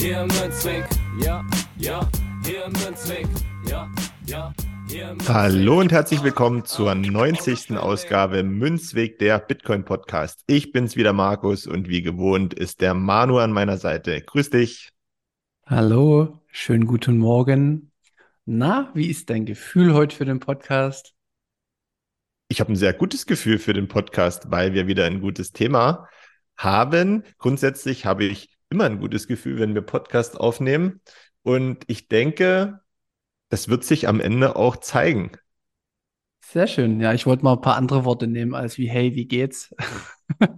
Hier im Münzweg, ja, ja, hier im Münzweg, ja, ja. Hallo und herzlich willkommen zur 90. Ausgabe Münzweg der Bitcoin Podcast. Ich bin's wieder Markus und wie gewohnt ist der Manu an meiner Seite. Grüß dich. Hallo, schönen guten Morgen. Na, wie ist dein Gefühl heute für den Podcast? Ich habe ein sehr gutes Gefühl für den Podcast, weil wir wieder ein gutes Thema haben. Grundsätzlich habe ich immer ein gutes Gefühl, wenn wir Podcast aufnehmen. Und ich denke, das wird sich am Ende auch zeigen. Sehr schön. Ja, ich wollte mal ein paar andere Worte nehmen als wie hey, wie geht's? ja,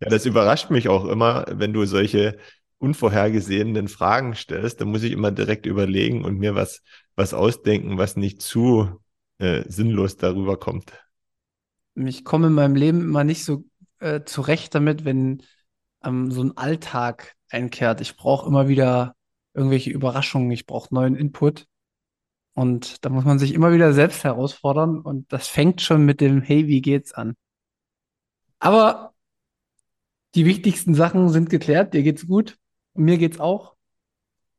das überrascht mich auch immer, wenn du solche unvorhergesehenen Fragen stellst. Da muss ich immer direkt überlegen und mir was, was ausdenken, was nicht zu äh, sinnlos darüber kommt. Ich komme in meinem Leben immer nicht so äh, zurecht damit, wenn ähm, so ein Alltag einkehrt. Ich brauche immer wieder irgendwelche Überraschungen, ich brauche neuen Input. Und da muss man sich immer wieder selbst herausfordern und das fängt schon mit dem Hey, wie geht's an? Aber die wichtigsten Sachen sind geklärt, dir geht's gut, mir geht's auch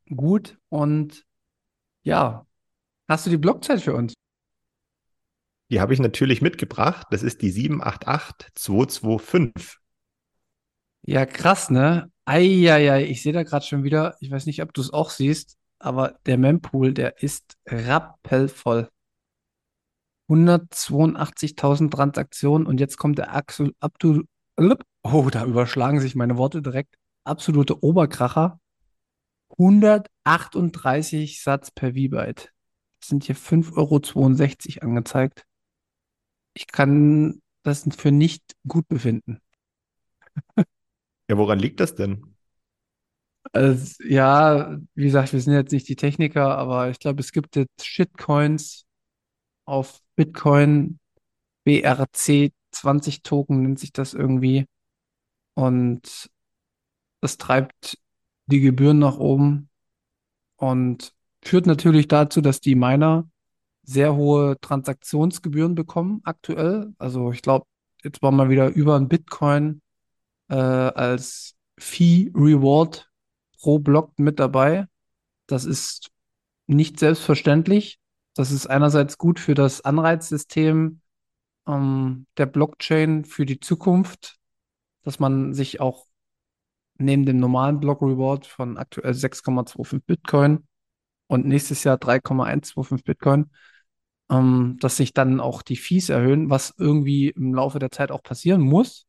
gut und ja, hast du die Blockzeit für uns? Die habe ich natürlich mitgebracht. Das ist die 788225. Ja, krass, ne? Eieiei, ich sehe da gerade schon wieder, ich weiß nicht, ob du es auch siehst, aber der Mempool, der ist rappelvoll. 182.000 Transaktionen und jetzt kommt der Axel Abdul. Oh, da überschlagen sich meine Worte direkt. Absolute Oberkracher. 138 Satz per V-Byte. Sind hier 5,62 Euro angezeigt. Ich kann das für nicht gut befinden. Ja, woran liegt das denn? Also, ja, wie gesagt, wir sind jetzt nicht die Techniker, aber ich glaube, es gibt jetzt Shitcoins auf Bitcoin, BRC 20 Token nennt sich das irgendwie. Und das treibt die Gebühren nach oben und führt natürlich dazu, dass die Miner sehr hohe Transaktionsgebühren bekommen aktuell. Also ich glaube, jetzt war mal wieder über ein Bitcoin äh, als Fee-Reward pro Block mit dabei. Das ist nicht selbstverständlich. Das ist einerseits gut für das Anreizsystem ähm, der Blockchain für die Zukunft, dass man sich auch neben dem normalen Block Reward von aktuell 6,25 Bitcoin und nächstes Jahr 3,125 Bitcoin, ähm, dass sich dann auch die Fees erhöhen, was irgendwie im Laufe der Zeit auch passieren muss.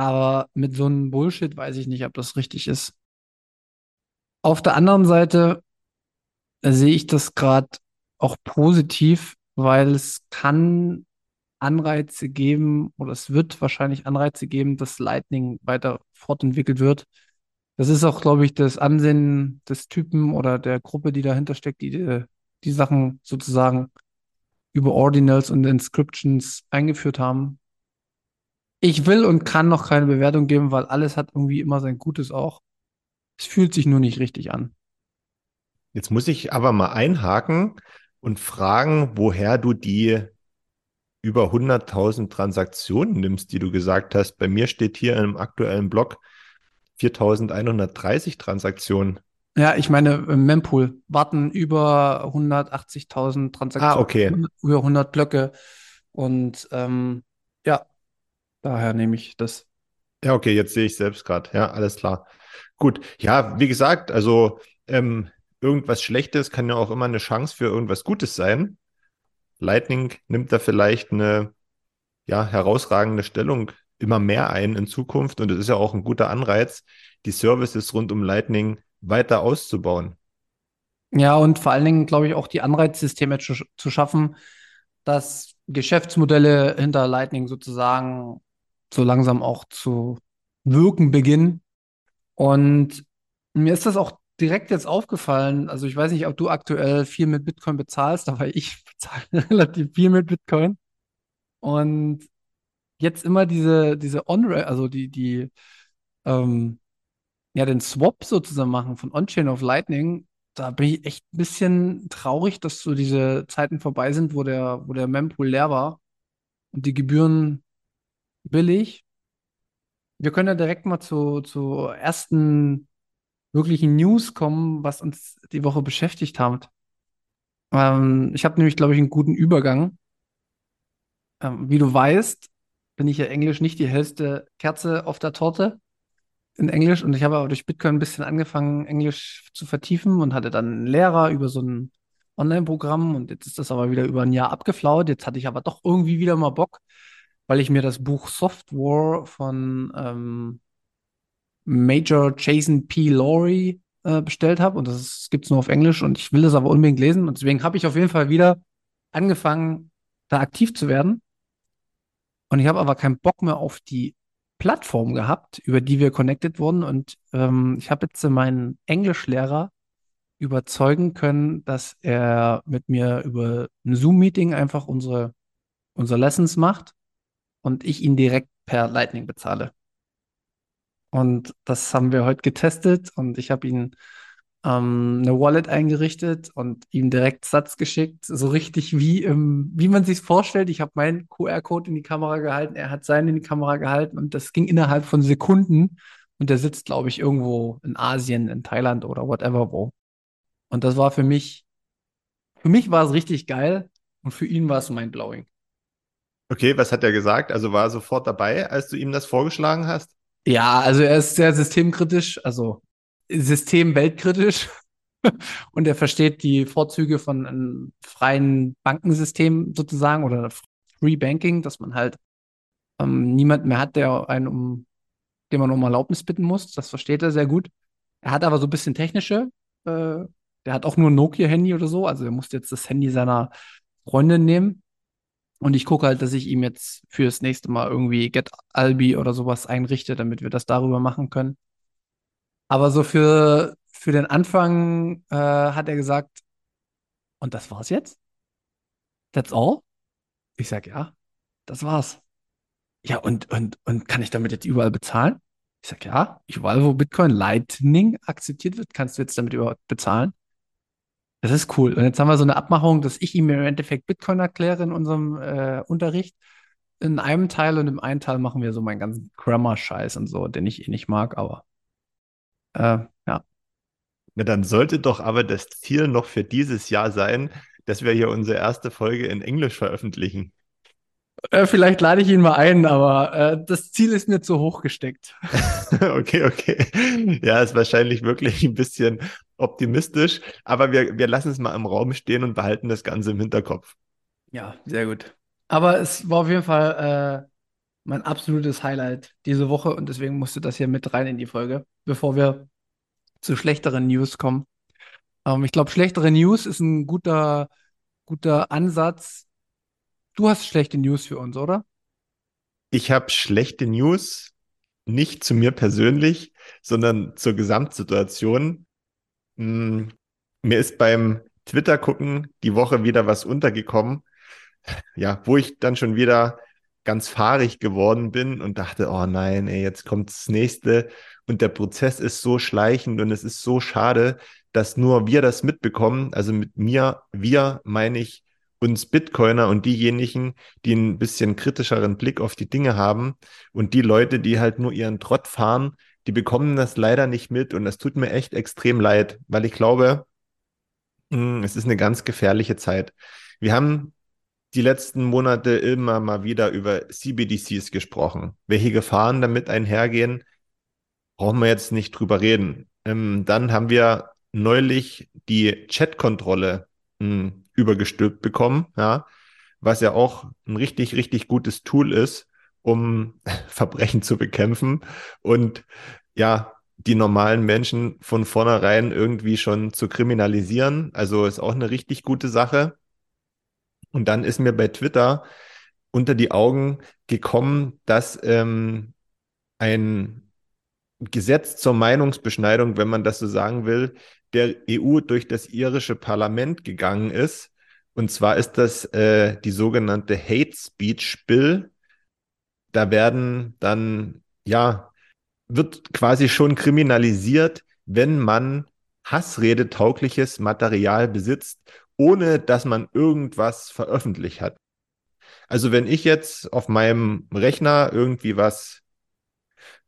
Aber mit so einem Bullshit weiß ich nicht, ob das richtig ist. Auf der anderen Seite sehe ich das gerade auch positiv, weil es kann Anreize geben oder es wird wahrscheinlich Anreize geben, dass Lightning weiter fortentwickelt wird. Das ist auch, glaube ich, das Ansehen des Typen oder der Gruppe, die dahinter steckt, die die Sachen sozusagen über Ordinals und Inscriptions eingeführt haben. Ich will und kann noch keine Bewertung geben, weil alles hat irgendwie immer sein Gutes auch. Es fühlt sich nur nicht richtig an. Jetzt muss ich aber mal einhaken und fragen, woher du die über 100.000 Transaktionen nimmst, die du gesagt hast. Bei mir steht hier im aktuellen Blog 4.130 Transaktionen. Ja, ich meine, im Mempool warten über 180.000 Transaktionen, ah, okay. über 100 Blöcke. Und ähm, ja, Daher nehme ich das. Ja, okay, jetzt sehe ich selbst gerade. Ja, alles klar. Gut. Ja, wie gesagt, also ähm, irgendwas Schlechtes kann ja auch immer eine Chance für irgendwas Gutes sein. Lightning nimmt da vielleicht eine ja, herausragende Stellung immer mehr ein in Zukunft und es ist ja auch ein guter Anreiz, die Services rund um Lightning weiter auszubauen. Ja, und vor allen Dingen, glaube ich, auch die Anreizsysteme zu, zu schaffen, dass Geschäftsmodelle hinter Lightning sozusagen so langsam auch zu wirken beginnen. Und mir ist das auch direkt jetzt aufgefallen. Also ich weiß nicht, ob du aktuell viel mit Bitcoin bezahlst, aber ich bezahle relativ viel mit Bitcoin. Und jetzt immer diese, diese On, also die, die, ähm, ja, den Swap sozusagen machen von On-Chain auf Lightning, da bin ich echt ein bisschen traurig, dass so diese Zeiten vorbei sind, wo der, wo der Mempool leer war und die Gebühren billig. Wir können ja direkt mal zu, zu ersten wirklichen News kommen, was uns die Woche beschäftigt hat. Ähm, ich habe nämlich, glaube ich, einen guten Übergang. Ähm, wie du weißt, bin ich ja Englisch nicht die hellste Kerze auf der Torte in Englisch und ich habe aber durch Bitcoin ein bisschen angefangen, Englisch zu vertiefen und hatte dann einen Lehrer über so ein Online-Programm und jetzt ist das aber wieder über ein Jahr abgeflaut. Jetzt hatte ich aber doch irgendwie wieder mal Bock, weil ich mir das Buch Software von ähm, Major Jason P. Laurie äh, bestellt habe und das gibt es nur auf Englisch und ich will das aber unbedingt lesen und deswegen habe ich auf jeden Fall wieder angefangen, da aktiv zu werden. Und ich habe aber keinen Bock mehr auf die Plattform gehabt, über die wir connected wurden. Und ähm, ich habe jetzt meinen Englischlehrer überzeugen können, dass er mit mir über ein Zoom-Meeting einfach unsere, unsere Lessons macht und ich ihn direkt per Lightning bezahle. Und das haben wir heute getestet und ich habe ihn ähm, eine Wallet eingerichtet und ihm direkt Satz geschickt, so richtig wie, im, wie man sich vorstellt. Ich habe meinen QR-Code in die Kamera gehalten, er hat seinen in die Kamera gehalten und das ging innerhalb von Sekunden. Und der sitzt, glaube ich, irgendwo in Asien, in Thailand oder whatever wo. Und das war für mich, für mich war es richtig geil und für ihn war es mindblowing. Okay, was hat er gesagt? Also war er sofort dabei, als du ihm das vorgeschlagen hast? Ja, also er ist sehr systemkritisch, also systemweltkritisch und er versteht die Vorzüge von einem freien Bankensystem sozusagen oder Free Banking, dass man halt ähm, niemand mehr hat, der einen um, den man um Erlaubnis bitten muss. Das versteht er sehr gut. Er hat aber so ein bisschen technische, äh, der hat auch nur ein Nokia-Handy oder so, also er musste jetzt das Handy seiner Freundin nehmen. Und ich gucke halt, dass ich ihm jetzt fürs nächste Mal irgendwie Get Albi oder sowas einrichte, damit wir das darüber machen können. Aber so für, für den Anfang äh, hat er gesagt, und das war's jetzt? That's all? Ich sag, ja, das war's. Ja, und, und, und kann ich damit jetzt überall bezahlen? Ich sag, ja, überall, wo Bitcoin Lightning akzeptiert wird, kannst du jetzt damit überhaupt bezahlen. Das ist cool. Und jetzt haben wir so eine Abmachung, dass ich ihm im Endeffekt Bitcoin erkläre in unserem äh, Unterricht. In einem Teil und im einen Teil machen wir so meinen ganzen Grammar-Scheiß und so, den ich eh nicht mag, aber äh, ja. Na, dann sollte doch aber das Ziel noch für dieses Jahr sein, dass wir hier unsere erste Folge in Englisch veröffentlichen. Äh, vielleicht lade ich ihn mal ein, aber äh, das Ziel ist mir zu hoch gesteckt. okay, okay. Ja, ist wahrscheinlich wirklich ein bisschen optimistisch, aber wir, wir lassen es mal im Raum stehen und behalten das Ganze im Hinterkopf. Ja, sehr gut. Aber es war auf jeden Fall äh, mein absolutes Highlight diese Woche und deswegen musste das hier mit rein in die Folge, bevor wir zu schlechteren News kommen. Ähm, ich glaube, schlechtere News ist ein guter, guter Ansatz. Du hast schlechte News für uns, oder? Ich habe schlechte News, nicht zu mir persönlich, sondern zur Gesamtsituation. Hm, mir ist beim Twitter gucken die Woche wieder was untergekommen, ja, wo ich dann schon wieder ganz fahrig geworden bin und dachte, oh nein, ey, jetzt kommt das nächste und der Prozess ist so schleichend und es ist so schade, dass nur wir das mitbekommen. Also mit mir, wir meine ich uns Bitcoiner und diejenigen, die ein bisschen kritischeren Blick auf die Dinge haben und die Leute, die halt nur ihren Trott fahren, die bekommen das leider nicht mit und das tut mir echt extrem leid, weil ich glaube, hm, es ist eine ganz gefährliche Zeit. Wir haben die letzten Monate immer mal wieder über CBDCs gesprochen. Welche Gefahren damit einhergehen, brauchen wir jetzt nicht drüber reden. Ähm, dann haben wir neulich die Chat-Kontrolle hm, übergestülpt bekommen, ja, was ja auch ein richtig, richtig gutes Tool ist, um Verbrechen zu bekämpfen und ja, die normalen Menschen von vornherein irgendwie schon zu kriminalisieren. Also ist auch eine richtig gute Sache. Und dann ist mir bei Twitter unter die Augen gekommen, dass ähm, ein Gesetz zur Meinungsbeschneidung, wenn man das so sagen will, der EU durch das irische Parlament gegangen ist. Und zwar ist das äh, die sogenannte Hate Speech Bill. Da werden dann, ja, wird quasi schon kriminalisiert, wenn man Hassredetaugliches Material besitzt, ohne dass man irgendwas veröffentlicht hat. Also wenn ich jetzt auf meinem Rechner irgendwie was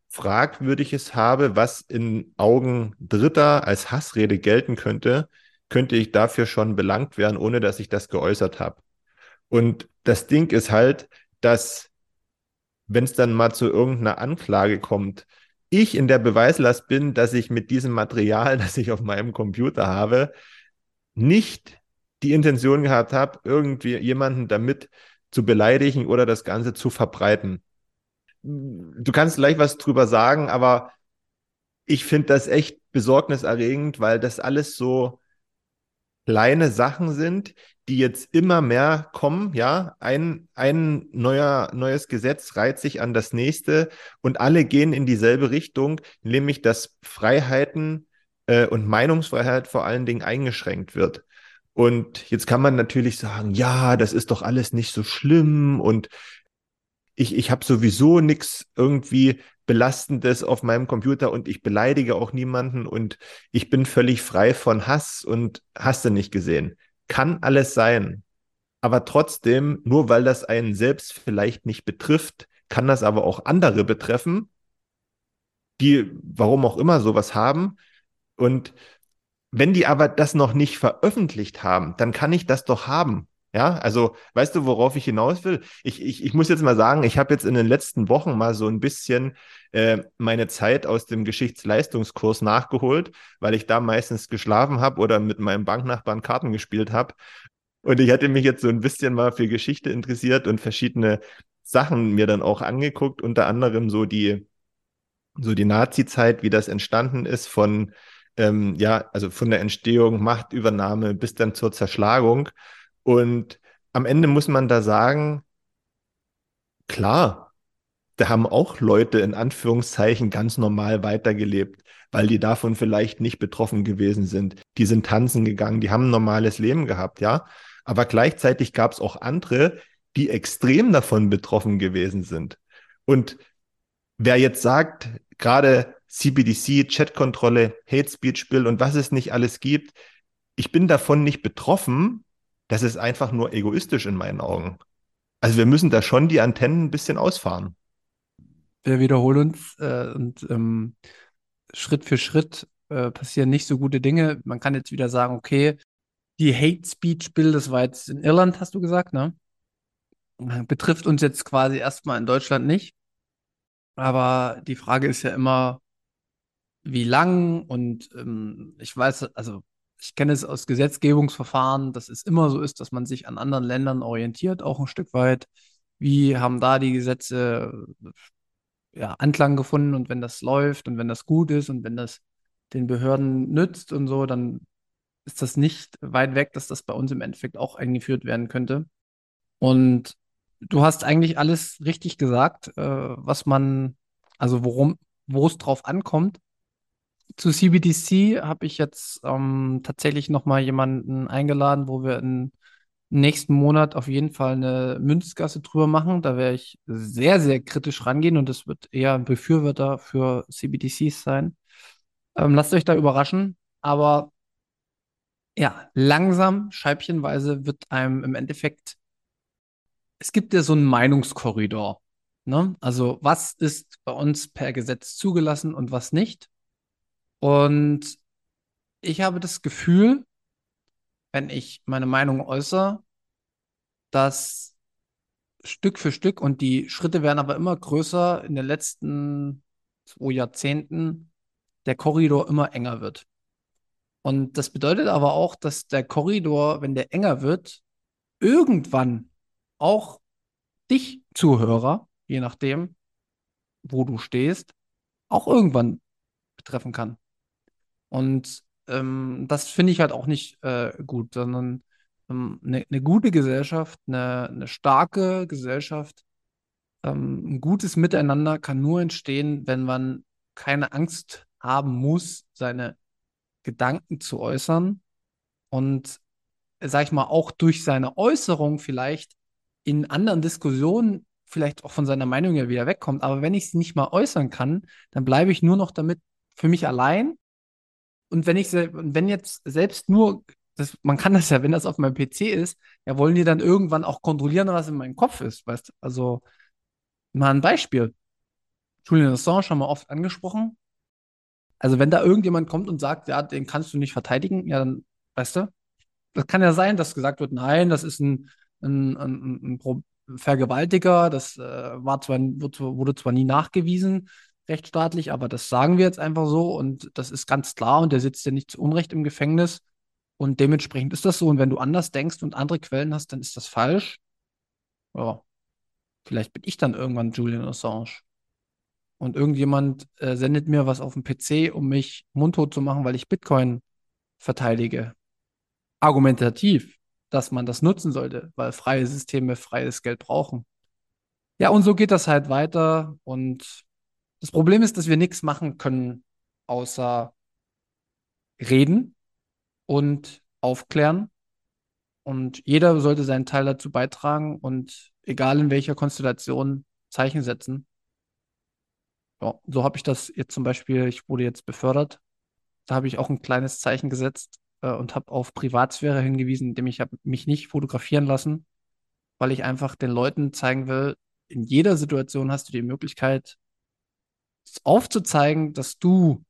Fragwürdiges habe, was in Augen Dritter als Hassrede gelten könnte, könnte ich dafür schon belangt werden, ohne dass ich das geäußert habe. Und das Ding ist halt, dass wenn es dann mal zu irgendeiner Anklage kommt, ich in der Beweislast bin, dass ich mit diesem Material, das ich auf meinem Computer habe, nicht die Intention gehabt habe, irgendwie jemanden damit zu beleidigen oder das Ganze zu verbreiten. Du kannst gleich was drüber sagen, aber ich finde das echt besorgniserregend, weil das alles so kleine Sachen sind, die jetzt immer mehr kommen, ja. Ein, ein neuer, neues Gesetz reiht sich an das nächste und alle gehen in dieselbe Richtung, nämlich dass Freiheiten äh, und Meinungsfreiheit vor allen Dingen eingeschränkt wird. Und jetzt kann man natürlich sagen, ja, das ist doch alles nicht so schlimm und ich, ich habe sowieso nichts irgendwie Belastendes auf meinem Computer und ich beleidige auch niemanden und ich bin völlig frei von Hass und hast du nicht gesehen. Kann alles sein. Aber trotzdem, nur weil das einen selbst vielleicht nicht betrifft, kann das aber auch andere betreffen, die, warum auch immer, sowas haben. Und wenn die aber das noch nicht veröffentlicht haben, dann kann ich das doch haben. Ja, also weißt du, worauf ich hinaus will? Ich, ich, ich muss jetzt mal sagen, ich habe jetzt in den letzten Wochen mal so ein bisschen äh, meine Zeit aus dem Geschichtsleistungskurs nachgeholt, weil ich da meistens geschlafen habe oder mit meinem Banknachbarn Karten gespielt habe. Und ich hatte mich jetzt so ein bisschen mal für Geschichte interessiert und verschiedene Sachen mir dann auch angeguckt, unter anderem so die, so die Nazi-Zeit, wie das entstanden ist von, ähm, ja, also von der Entstehung, Machtübernahme bis dann zur Zerschlagung. Und am Ende muss man da sagen, klar, da haben auch Leute in Anführungszeichen ganz normal weitergelebt, weil die davon vielleicht nicht betroffen gewesen sind. Die sind tanzen gegangen, die haben ein normales Leben gehabt, ja. Aber gleichzeitig gab es auch andere, die extrem davon betroffen gewesen sind. Und wer jetzt sagt, gerade CBDC, Chatkontrolle, Hate Speech Bill und was es nicht alles gibt, ich bin davon nicht betroffen, das ist einfach nur egoistisch in meinen Augen. Also wir müssen da schon die Antennen ein bisschen ausfahren. Wir wiederholen uns äh, und ähm, Schritt für Schritt äh, passieren nicht so gute Dinge. Man kann jetzt wieder sagen, okay, die Hate Speech Bill, das war jetzt in Irland, hast du gesagt, ne? Betrifft uns jetzt quasi erstmal in Deutschland nicht. Aber die Frage ist ja immer, wie lang und ähm, ich weiß, also ich kenne es aus Gesetzgebungsverfahren, dass es immer so ist, dass man sich an anderen Ländern orientiert, auch ein Stück weit. Wie haben da die Gesetze ja, Anklang gefunden und wenn das läuft und wenn das gut ist und wenn das den Behörden nützt und so, dann ist das nicht weit weg, dass das bei uns im Endeffekt auch eingeführt werden könnte. Und du hast eigentlich alles richtig gesagt, äh, was man, also worum, wo es drauf ankommt zu CBDC habe ich jetzt ähm, tatsächlich nochmal jemanden eingeladen, wo wir im nächsten Monat auf jeden Fall eine Münzgasse drüber machen. Da werde ich sehr, sehr kritisch rangehen und es wird eher ein Befürworter für CBDCs sein. Ähm, lasst euch da überraschen. Aber ja, langsam, scheibchenweise wird einem im Endeffekt, es gibt ja so einen Meinungskorridor. Ne? Also was ist bei uns per Gesetz zugelassen und was nicht? Und ich habe das Gefühl, wenn ich meine Meinung äußere, dass Stück für Stück und die Schritte werden aber immer größer in den letzten zwei Jahrzehnten, der Korridor immer enger wird. Und das bedeutet aber auch, dass der Korridor, wenn der enger wird, irgendwann auch dich, Zuhörer, je nachdem, wo du stehst, auch irgendwann betreffen kann. Und ähm, das finde ich halt auch nicht äh, gut, sondern ähm, eine, eine, gute Gesellschaft, eine, eine starke Gesellschaft, ähm, ein gutes Miteinander kann nur entstehen, wenn man keine Angst haben muss, seine Gedanken zu äußern und, sag ich mal, auch durch seine Äußerung vielleicht in anderen Diskussionen vielleicht auch von seiner Meinung ja wieder wegkommt. Aber wenn ich sie nicht mal äußern kann, dann bleibe ich nur noch damit für mich allein. Und wenn ich, wenn jetzt selbst nur, das, man kann das ja, wenn das auf meinem PC ist, ja, wollen die dann irgendwann auch kontrollieren, was in meinem Kopf ist, weißt du? Also, mal ein Beispiel. Julian Assange haben wir oft angesprochen. Also, wenn da irgendjemand kommt und sagt, ja, den kannst du nicht verteidigen, ja, dann, weißt du, das kann ja sein, dass gesagt wird, nein, das ist ein, ein, ein, ein Vergewaltiger, das äh, war zwar, wurde zwar nie nachgewiesen, rechtsstaatlich, aber das sagen wir jetzt einfach so und das ist ganz klar und der sitzt ja nicht zu Unrecht im Gefängnis und dementsprechend ist das so und wenn du anders denkst und andere Quellen hast, dann ist das falsch. Ja, vielleicht bin ich dann irgendwann Julian Assange und irgendjemand äh, sendet mir was auf dem PC, um mich mundtot zu machen, weil ich Bitcoin verteidige. Argumentativ, dass man das nutzen sollte, weil freie Systeme freies Geld brauchen. Ja, und so geht das halt weiter und das Problem ist, dass wir nichts machen können, außer reden und aufklären. Und jeder sollte seinen Teil dazu beitragen und egal in welcher Konstellation Zeichen setzen. Ja, so habe ich das jetzt zum Beispiel, ich wurde jetzt befördert. Da habe ich auch ein kleines Zeichen gesetzt äh, und habe auf Privatsphäre hingewiesen, indem ich mich nicht fotografieren lassen, weil ich einfach den Leuten zeigen will, in jeder Situation hast du die Möglichkeit, aufzuzeigen, dass du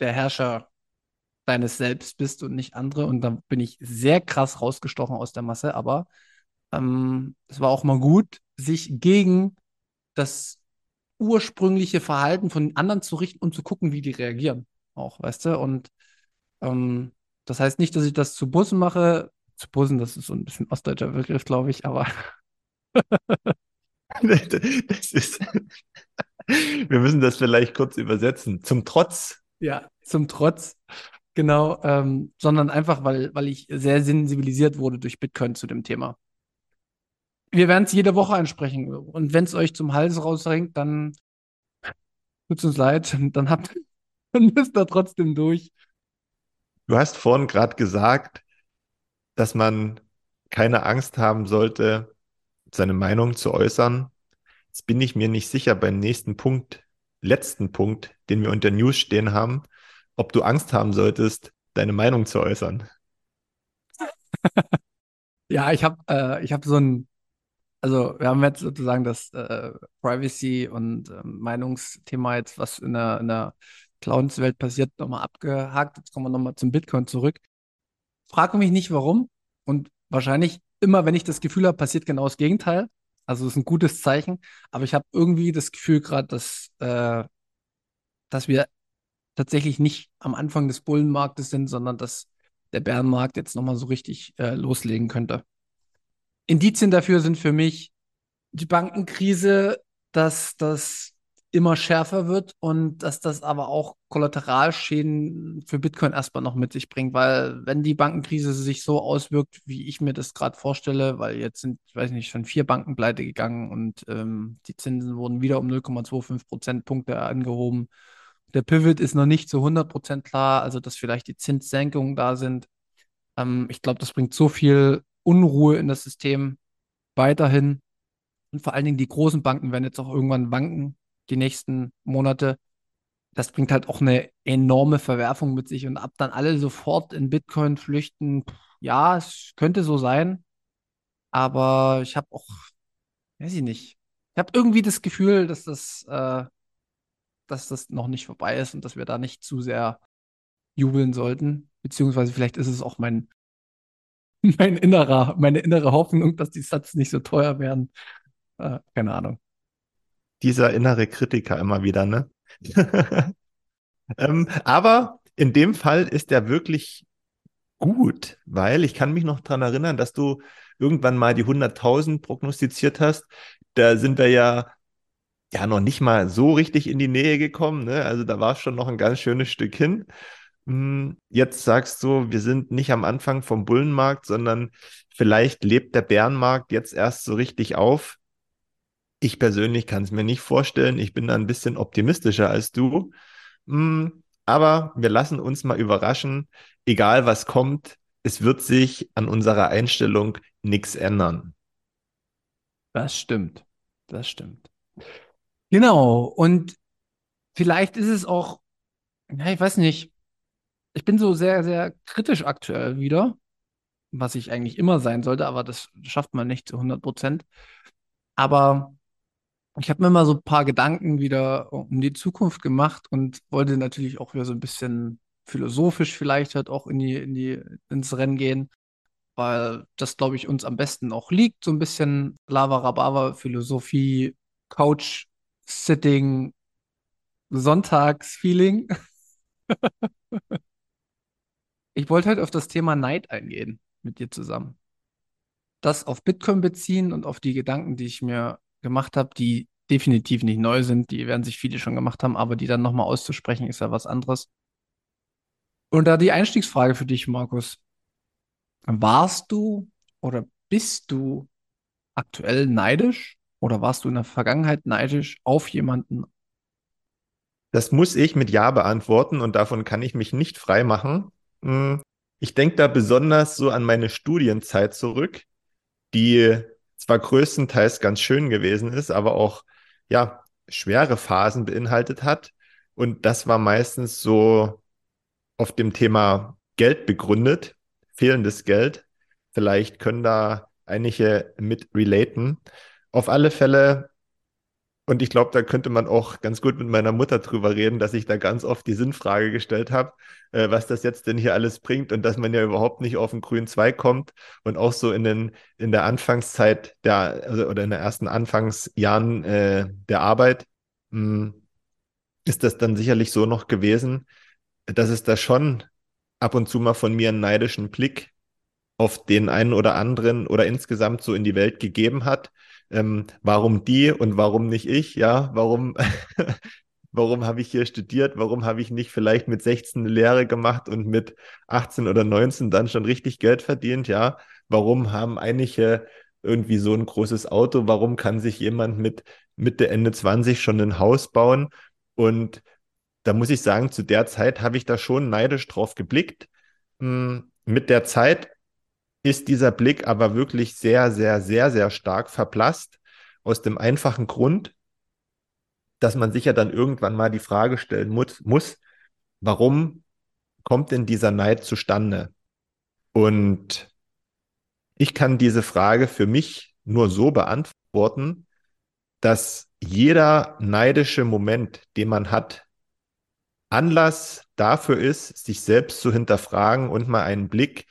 der Herrscher deines Selbst bist und nicht andere. Und da bin ich sehr krass rausgestochen aus der Masse. Aber ähm, es war auch mal gut, sich gegen das ursprüngliche Verhalten von anderen zu richten und zu gucken, wie die reagieren. Auch, weißt du? Und ähm, das heißt nicht, dass ich das zu Bussen mache. Zu Bussen, das ist so ein bisschen ostdeutscher Begriff, glaube ich, aber. das ist. Wir müssen das vielleicht kurz übersetzen. Zum Trotz. Ja, zum Trotz. Genau, ähm, sondern einfach, weil, weil ich sehr sensibilisiert wurde durch Bitcoin zu dem Thema. Wir werden es jede Woche ansprechen. Und wenn es euch zum Hals rausringt, dann tut es uns leid. Dann habt dann müsst ihr trotzdem durch. Du hast vorhin gerade gesagt, dass man keine Angst haben sollte, seine Meinung zu äußern. Jetzt bin ich mir nicht sicher beim nächsten Punkt, letzten Punkt, den wir unter News stehen haben, ob du Angst haben solltest, deine Meinung zu äußern. ja, ich habe äh, hab so ein, also wir haben jetzt sozusagen das äh, Privacy und äh, Meinungsthema jetzt, was in der, in der Clowns-Welt passiert, nochmal abgehakt. Jetzt kommen wir nochmal zum Bitcoin zurück. Frage mich nicht, warum. Und wahrscheinlich immer, wenn ich das Gefühl habe, passiert genau das Gegenteil. Also es ist ein gutes Zeichen, aber ich habe irgendwie das Gefühl gerade, dass, äh, dass wir tatsächlich nicht am Anfang des Bullenmarktes sind, sondern dass der Bärenmarkt jetzt nochmal so richtig äh, loslegen könnte. Indizien dafür sind für mich die Bankenkrise, dass das immer schärfer wird und dass das aber auch Kollateralschäden für Bitcoin erstmal noch mit sich bringt, weil wenn die Bankenkrise sich so auswirkt, wie ich mir das gerade vorstelle, weil jetzt sind, ich weiß nicht, schon vier Banken pleite gegangen und ähm, die Zinsen wurden wieder um 0,25 Prozentpunkte angehoben. Der Pivot ist noch nicht zu 100 Prozent klar, also dass vielleicht die Zinssenkungen da sind. Ähm, ich glaube, das bringt so viel Unruhe in das System weiterhin. Und vor allen Dingen die großen Banken werden jetzt auch irgendwann wanken die nächsten Monate. Das bringt halt auch eine enorme Verwerfung mit sich und ab dann alle sofort in Bitcoin flüchten. Ja, es könnte so sein, aber ich habe auch, weiß ich nicht, ich habe irgendwie das Gefühl, dass das, äh, dass das noch nicht vorbei ist und dass wir da nicht zu sehr jubeln sollten. Beziehungsweise vielleicht ist es auch mein, mein innerer, meine innere Hoffnung, dass die Sats nicht so teuer werden. Äh, keine Ahnung dieser innere Kritiker immer wieder, ne? ähm, aber in dem Fall ist er wirklich gut, weil ich kann mich noch dran erinnern, dass du irgendwann mal die 100.000 prognostiziert hast. Da sind wir ja ja noch nicht mal so richtig in die Nähe gekommen. Ne? Also da war schon noch ein ganz schönes Stück hin. Hm, jetzt sagst du, wir sind nicht am Anfang vom Bullenmarkt, sondern vielleicht lebt der Bärenmarkt jetzt erst so richtig auf. Ich persönlich kann es mir nicht vorstellen. Ich bin da ein bisschen optimistischer als du. Hm, aber wir lassen uns mal überraschen. Egal was kommt, es wird sich an unserer Einstellung nichts ändern. Das stimmt. Das stimmt. Genau. Und vielleicht ist es auch, ja, ich weiß nicht, ich bin so sehr, sehr kritisch aktuell wieder, was ich eigentlich immer sein sollte, aber das schafft man nicht zu 100 Prozent. Aber ich habe mir mal so ein paar Gedanken wieder um die Zukunft gemacht und wollte natürlich auch wieder so ein bisschen philosophisch vielleicht halt auch in die, in die, ins Rennen gehen, weil das, glaube ich, uns am besten auch liegt. So ein bisschen Lava Rabava, Philosophie, Couch, Sitting, Sonntagsfeeling. Ich wollte halt auf das Thema Neid eingehen mit dir zusammen. Das auf Bitcoin beziehen und auf die Gedanken, die ich mir gemacht habe, die definitiv nicht neu sind, die werden sich viele schon gemacht haben, aber die dann nochmal auszusprechen, ist ja was anderes. Und da die Einstiegsfrage für dich, Markus. Warst du oder bist du aktuell neidisch oder warst du in der Vergangenheit neidisch auf jemanden? Das muss ich mit Ja beantworten und davon kann ich mich nicht frei machen. Hm, ich denke da besonders so an meine Studienzeit zurück, die zwar größtenteils ganz schön gewesen ist, aber auch ja schwere Phasen beinhaltet hat. Und das war meistens so auf dem Thema Geld begründet, fehlendes Geld. Vielleicht können da einige mit relaten. Auf alle Fälle und ich glaube, da könnte man auch ganz gut mit meiner Mutter drüber reden, dass ich da ganz oft die Sinnfrage gestellt habe, äh, was das jetzt denn hier alles bringt und dass man ja überhaupt nicht auf den grünen Zweig kommt. Und auch so in, den, in der Anfangszeit der, also, oder in den ersten Anfangsjahren äh, der Arbeit, mh, hm, ist das dann sicherlich so noch gewesen, dass es da schon ab und zu mal von mir einen neidischen Blick auf den einen oder anderen oder insgesamt so in die Welt gegeben hat ähm, warum die und warum nicht ich, ja, warum, warum habe ich hier studiert, warum habe ich nicht vielleicht mit 16 eine Lehre gemacht und mit 18 oder 19 dann schon richtig Geld verdient, ja, warum haben einige irgendwie so ein großes Auto, warum kann sich jemand mit Mitte, Ende 20 schon ein Haus bauen? Und da muss ich sagen, zu der Zeit habe ich da schon neidisch drauf geblickt. Hm, mit der Zeit ist dieser Blick aber wirklich sehr, sehr, sehr, sehr stark verblasst. Aus dem einfachen Grund, dass man sich ja dann irgendwann mal die Frage stellen muss, muss warum kommt denn dieser Neid zustande? Und ich kann diese Frage für mich nur so beantworten, dass jeder neidische Moment, den man hat, Anlass dafür ist, sich selbst zu hinterfragen und mal einen Blick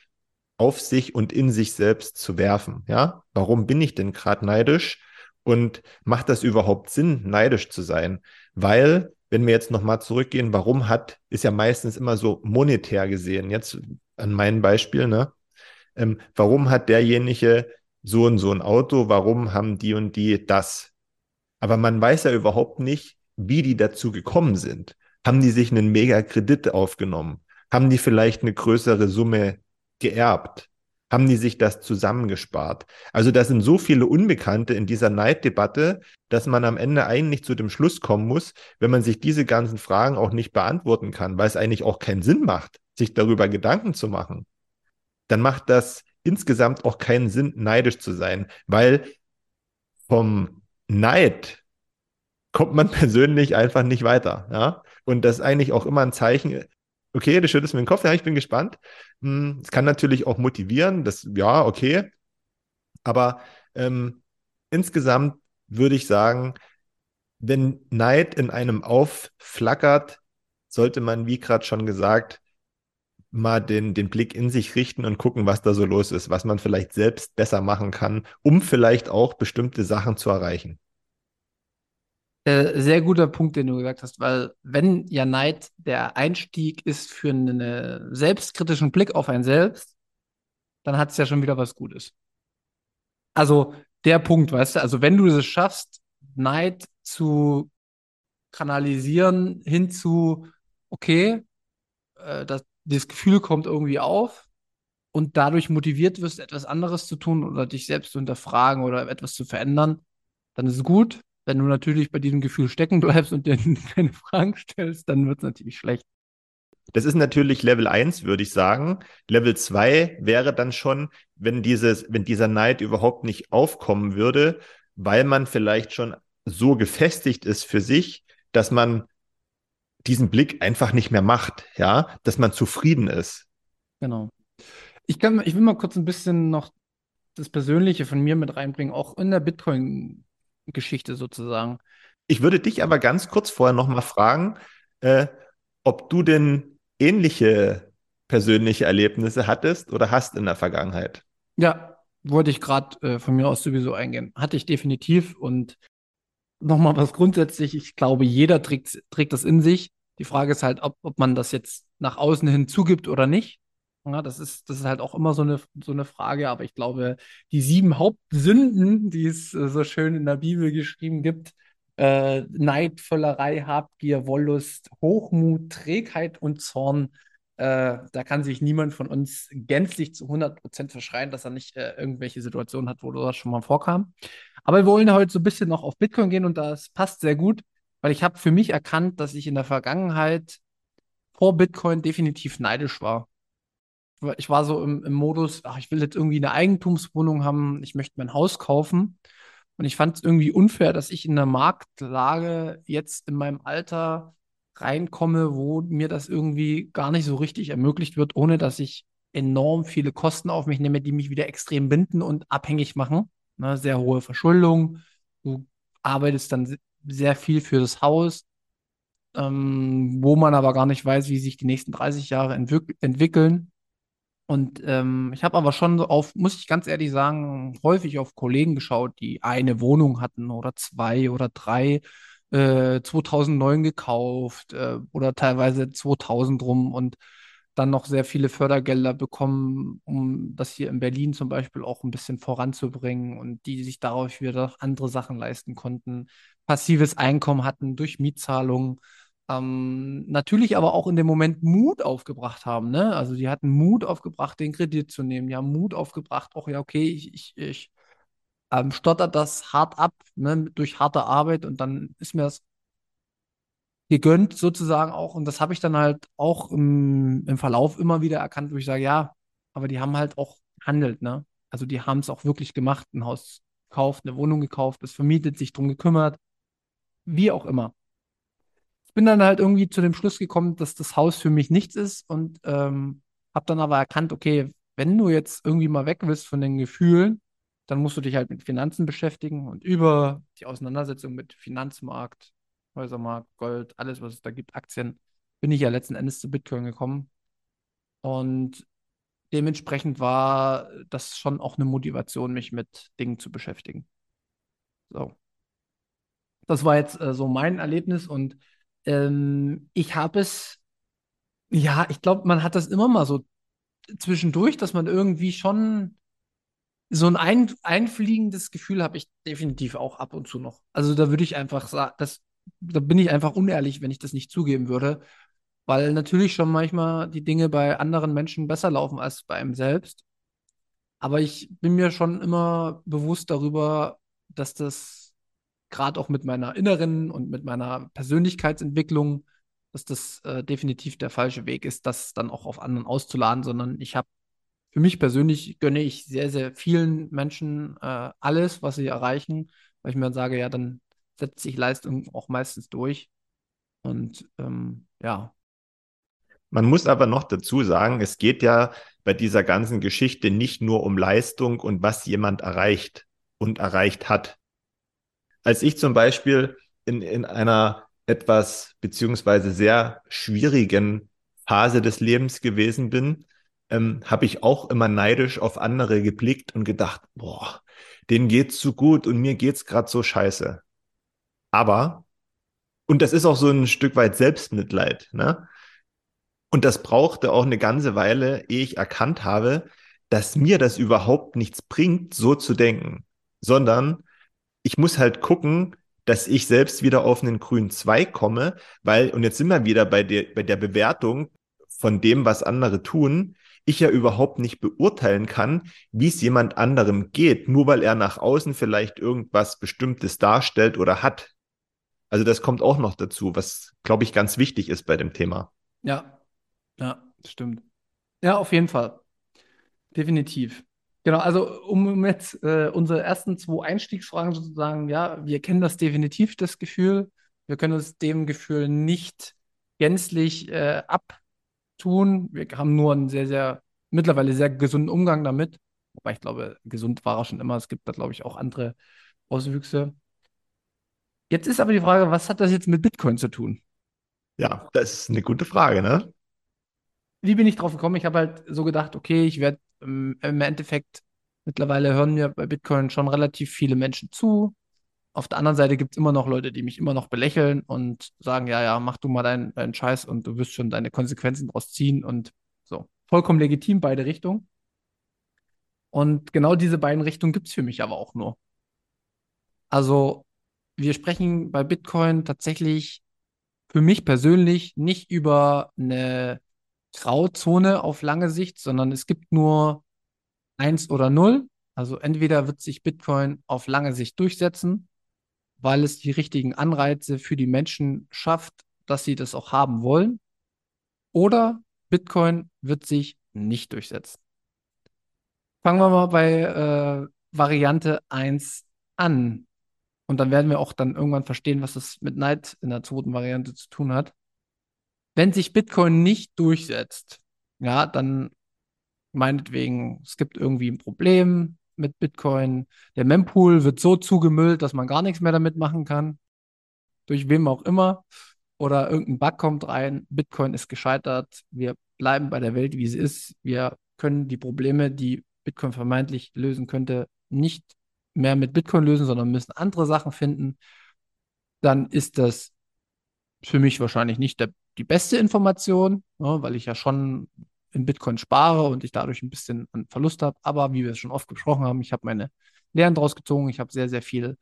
auf sich und in sich selbst zu werfen. Ja, warum bin ich denn gerade neidisch? Und macht das überhaupt Sinn, neidisch zu sein? Weil, wenn wir jetzt nochmal zurückgehen, warum hat, ist ja meistens immer so monetär gesehen. Jetzt an meinem Beispiel, ne? Ähm, warum hat derjenige so und so ein Auto? Warum haben die und die das? Aber man weiß ja überhaupt nicht, wie die dazu gekommen sind. Haben die sich einen Mega-Kredit aufgenommen? Haben die vielleicht eine größere Summe geerbt? Haben die sich das zusammengespart? Also da sind so viele Unbekannte in dieser Neiddebatte, dass man am Ende eigentlich zu dem Schluss kommen muss, wenn man sich diese ganzen Fragen auch nicht beantworten kann, weil es eigentlich auch keinen Sinn macht, sich darüber Gedanken zu machen, dann macht das insgesamt auch keinen Sinn, neidisch zu sein, weil vom Neid kommt man persönlich einfach nicht weiter. Ja? Und das ist eigentlich auch immer ein Zeichen, okay, du schüttelst mir den Kopf, ja, ich bin gespannt. Hm, es kann natürlich auch motivieren, das, ja, okay. Aber ähm, insgesamt würde ich sagen, wenn Neid in einem aufflackert, sollte man, wie gerade schon gesagt, mal den, den Blick in sich richten und gucken, was da so los ist, was man vielleicht selbst besser machen kann, um vielleicht auch bestimmte Sachen zu erreichen. Äh, sehr guter Punkt, den du gesagt hast, weil wenn ja Neid der Einstieg ist für einen selbstkritischen Blick auf ein Selbst, dann hat es ja schon wieder was Gutes. Also der Punkt, weißt du, also wenn du es schaffst, Neid zu kanalisieren hin zu, okay, äh, das, das Gefühl kommt irgendwie auf und dadurch motiviert wirst, etwas anderes zu tun oder dich selbst zu hinterfragen oder etwas zu verändern, dann ist es gut. Wenn du natürlich bei diesem Gefühl stecken bleibst und dir keine Fragen stellst, dann wird es natürlich schlecht. Das ist natürlich Level 1, würde ich sagen. Level 2 wäre dann schon, wenn dieses, wenn dieser Neid überhaupt nicht aufkommen würde, weil man vielleicht schon so gefestigt ist für sich, dass man diesen Blick einfach nicht mehr macht, ja, dass man zufrieden ist. Genau. Ich kann, ich will mal kurz ein bisschen noch das Persönliche von mir mit reinbringen, auch in der Bitcoin-Geschichte sozusagen. Ich würde dich aber ganz kurz vorher noch mal fragen, äh, ob du denn ähnliche persönliche Erlebnisse hattest oder hast in der Vergangenheit. Ja, wollte ich gerade äh, von mir aus sowieso eingehen. Hatte ich definitiv und nochmal was grundsätzlich, ich glaube, jeder trägt, trägt das in sich. Die Frage ist halt, ob, ob man das jetzt nach außen hin zugibt oder nicht. Ja, das ist, das ist halt auch immer so eine, so eine Frage, aber ich glaube, die sieben Hauptsünden, die es äh, so schön in der Bibel geschrieben gibt, äh, Neid, Völlerei, Habgier, Wollust, Hochmut, Trägheit und Zorn, äh, da kann sich niemand von uns gänzlich zu 100% verschreien, dass er nicht äh, irgendwelche Situationen hat, wo das schon mal vorkam. Aber wir wollen heute so ein bisschen noch auf Bitcoin gehen und das passt sehr gut, weil ich habe für mich erkannt, dass ich in der Vergangenheit vor Bitcoin definitiv neidisch war. Ich war so im, im Modus, ach, ich will jetzt irgendwie eine Eigentumswohnung haben, ich möchte mein Haus kaufen. Und ich fand es irgendwie unfair, dass ich in der Marktlage jetzt in meinem Alter reinkomme, wo mir das irgendwie gar nicht so richtig ermöglicht wird, ohne dass ich enorm viele Kosten auf mich nehme, die mich wieder extrem binden und abhängig machen. Ne, sehr hohe Verschuldung. Du arbeitest dann sehr viel für das Haus, ähm, wo man aber gar nicht weiß, wie sich die nächsten 30 Jahre entwick entwickeln. Und ähm, ich habe aber schon auf, muss ich ganz ehrlich sagen, häufig auf Kollegen geschaut, die eine Wohnung hatten oder zwei oder drei, äh, 2009 gekauft äh, oder teilweise 2000 rum und dann noch sehr viele Fördergelder bekommen, um das hier in Berlin zum Beispiel auch ein bisschen voranzubringen und die sich darauf wieder andere Sachen leisten konnten, passives Einkommen hatten durch Mietzahlungen ähm, natürlich aber auch in dem Moment Mut aufgebracht haben. Ne? Also die hatten Mut aufgebracht, den Kredit zu nehmen. Die haben Mut aufgebracht, auch ja, okay, ich, ich, ich ähm, stottert das hart ab, ne, durch harte Arbeit und dann ist mir das gegönnt sozusagen auch. Und das habe ich dann halt auch im, im Verlauf immer wieder erkannt, wo ich sage, ja, aber die haben halt auch handelt, ne? Also die haben es auch wirklich gemacht, ein Haus gekauft, eine Wohnung gekauft, es vermietet, sich drum gekümmert, wie auch immer bin dann halt irgendwie zu dem Schluss gekommen, dass das Haus für mich nichts ist und ähm, habe dann aber erkannt, okay, wenn du jetzt irgendwie mal weg willst von den Gefühlen, dann musst du dich halt mit Finanzen beschäftigen und über die Auseinandersetzung mit Finanzmarkt, Häusermarkt, Gold, alles, was es da gibt, Aktien, bin ich ja letzten Endes zu Bitcoin gekommen. Und dementsprechend war das schon auch eine Motivation, mich mit Dingen zu beschäftigen. So. Das war jetzt äh, so mein Erlebnis und ähm, ich habe es, ja, ich glaube, man hat das immer mal so zwischendurch, dass man irgendwie schon so ein, ein einfliegendes Gefühl habe ich definitiv auch ab und zu noch. Also da würde ich einfach sagen, das, da bin ich einfach unehrlich, wenn ich das nicht zugeben würde, weil natürlich schon manchmal die Dinge bei anderen Menschen besser laufen als bei einem selbst. Aber ich bin mir schon immer bewusst darüber, dass das gerade auch mit meiner inneren und mit meiner Persönlichkeitsentwicklung, dass das äh, definitiv der falsche Weg ist, das dann auch auf anderen auszuladen, sondern ich habe für mich persönlich gönne ich sehr, sehr vielen Menschen äh, alles, was sie erreichen, weil ich mir dann sage, ja, dann setzt sich Leistung auch meistens durch. Und ähm, ja. Man muss aber noch dazu sagen, es geht ja bei dieser ganzen Geschichte nicht nur um Leistung und was jemand erreicht und erreicht hat, als ich zum Beispiel in, in einer etwas beziehungsweise sehr schwierigen Phase des Lebens gewesen bin, ähm, habe ich auch immer neidisch auf andere geblickt und gedacht, boah, denen geht's zu gut und mir geht's gerade so scheiße. Aber, und das ist auch so ein Stück weit Selbstmitleid, ne? Und das brauchte auch eine ganze Weile, ehe ich erkannt habe, dass mir das überhaupt nichts bringt, so zu denken, sondern ich muss halt gucken, dass ich selbst wieder auf einen grünen Zweig komme, weil, und jetzt sind wir wieder bei der, bei der Bewertung von dem, was andere tun. ich ja überhaupt nicht beurteilen kann, wie es jemand anderem geht, nur weil er nach außen vielleicht irgendwas Bestimmtes darstellt oder hat. Also das kommt auch noch dazu, was, glaube ich, ganz wichtig ist bei dem Thema. Ja, ja, stimmt. Ja, auf jeden Fall. Definitiv. Genau, also um jetzt äh, unsere ersten zwei Einstiegsfragen sozusagen, ja, wir kennen das definitiv, das Gefühl. Wir können uns dem Gefühl nicht gänzlich äh, ab tun. Wir haben nur einen sehr, sehr, mittlerweile sehr gesunden Umgang damit. Wobei ich glaube, gesund war er schon immer. Es gibt da, glaube ich, auch andere Auswüchse. Jetzt ist aber die Frage, was hat das jetzt mit Bitcoin zu tun? Ja, das ist eine gute Frage, ne? Wie bin ich drauf gekommen? Ich habe halt so gedacht, okay, ich werde im Endeffekt, mittlerweile hören mir bei Bitcoin schon relativ viele Menschen zu. Auf der anderen Seite gibt es immer noch Leute, die mich immer noch belächeln und sagen, ja, ja, mach du mal deinen, deinen Scheiß und du wirst schon deine Konsequenzen daraus ziehen und so. Vollkommen legitim, beide Richtungen. Und genau diese beiden Richtungen gibt es für mich aber auch nur. Also, wir sprechen bei Bitcoin tatsächlich für mich persönlich nicht über eine Grauzone auf lange Sicht, sondern es gibt nur eins oder null. Also entweder wird sich Bitcoin auf lange Sicht durchsetzen weil es die richtigen Anreize für die Menschen schafft, dass sie das auch haben wollen. Oder Bitcoin wird sich nicht durchsetzen. Fangen wir mal bei äh, Variante 1 an. Und dann werden wir auch dann irgendwann verstehen, was das mit Neid in der zweiten Variante zu tun hat. Wenn sich Bitcoin nicht durchsetzt, ja, dann meinetwegen, es gibt irgendwie ein Problem, mit Bitcoin. Der Mempool wird so zugemüllt, dass man gar nichts mehr damit machen kann. Durch wem auch immer. Oder irgendein Bug kommt rein. Bitcoin ist gescheitert. Wir bleiben bei der Welt, wie sie ist. Wir können die Probleme, die Bitcoin vermeintlich lösen könnte, nicht mehr mit Bitcoin lösen, sondern müssen andere Sachen finden. Dann ist das für mich wahrscheinlich nicht der, die beste Information, ne, weil ich ja schon in Bitcoin spare und ich dadurch ein bisschen an Verlust habe. Aber wie wir es schon oft gesprochen haben, ich habe meine Lehren daraus gezogen. Ich habe sehr, sehr viel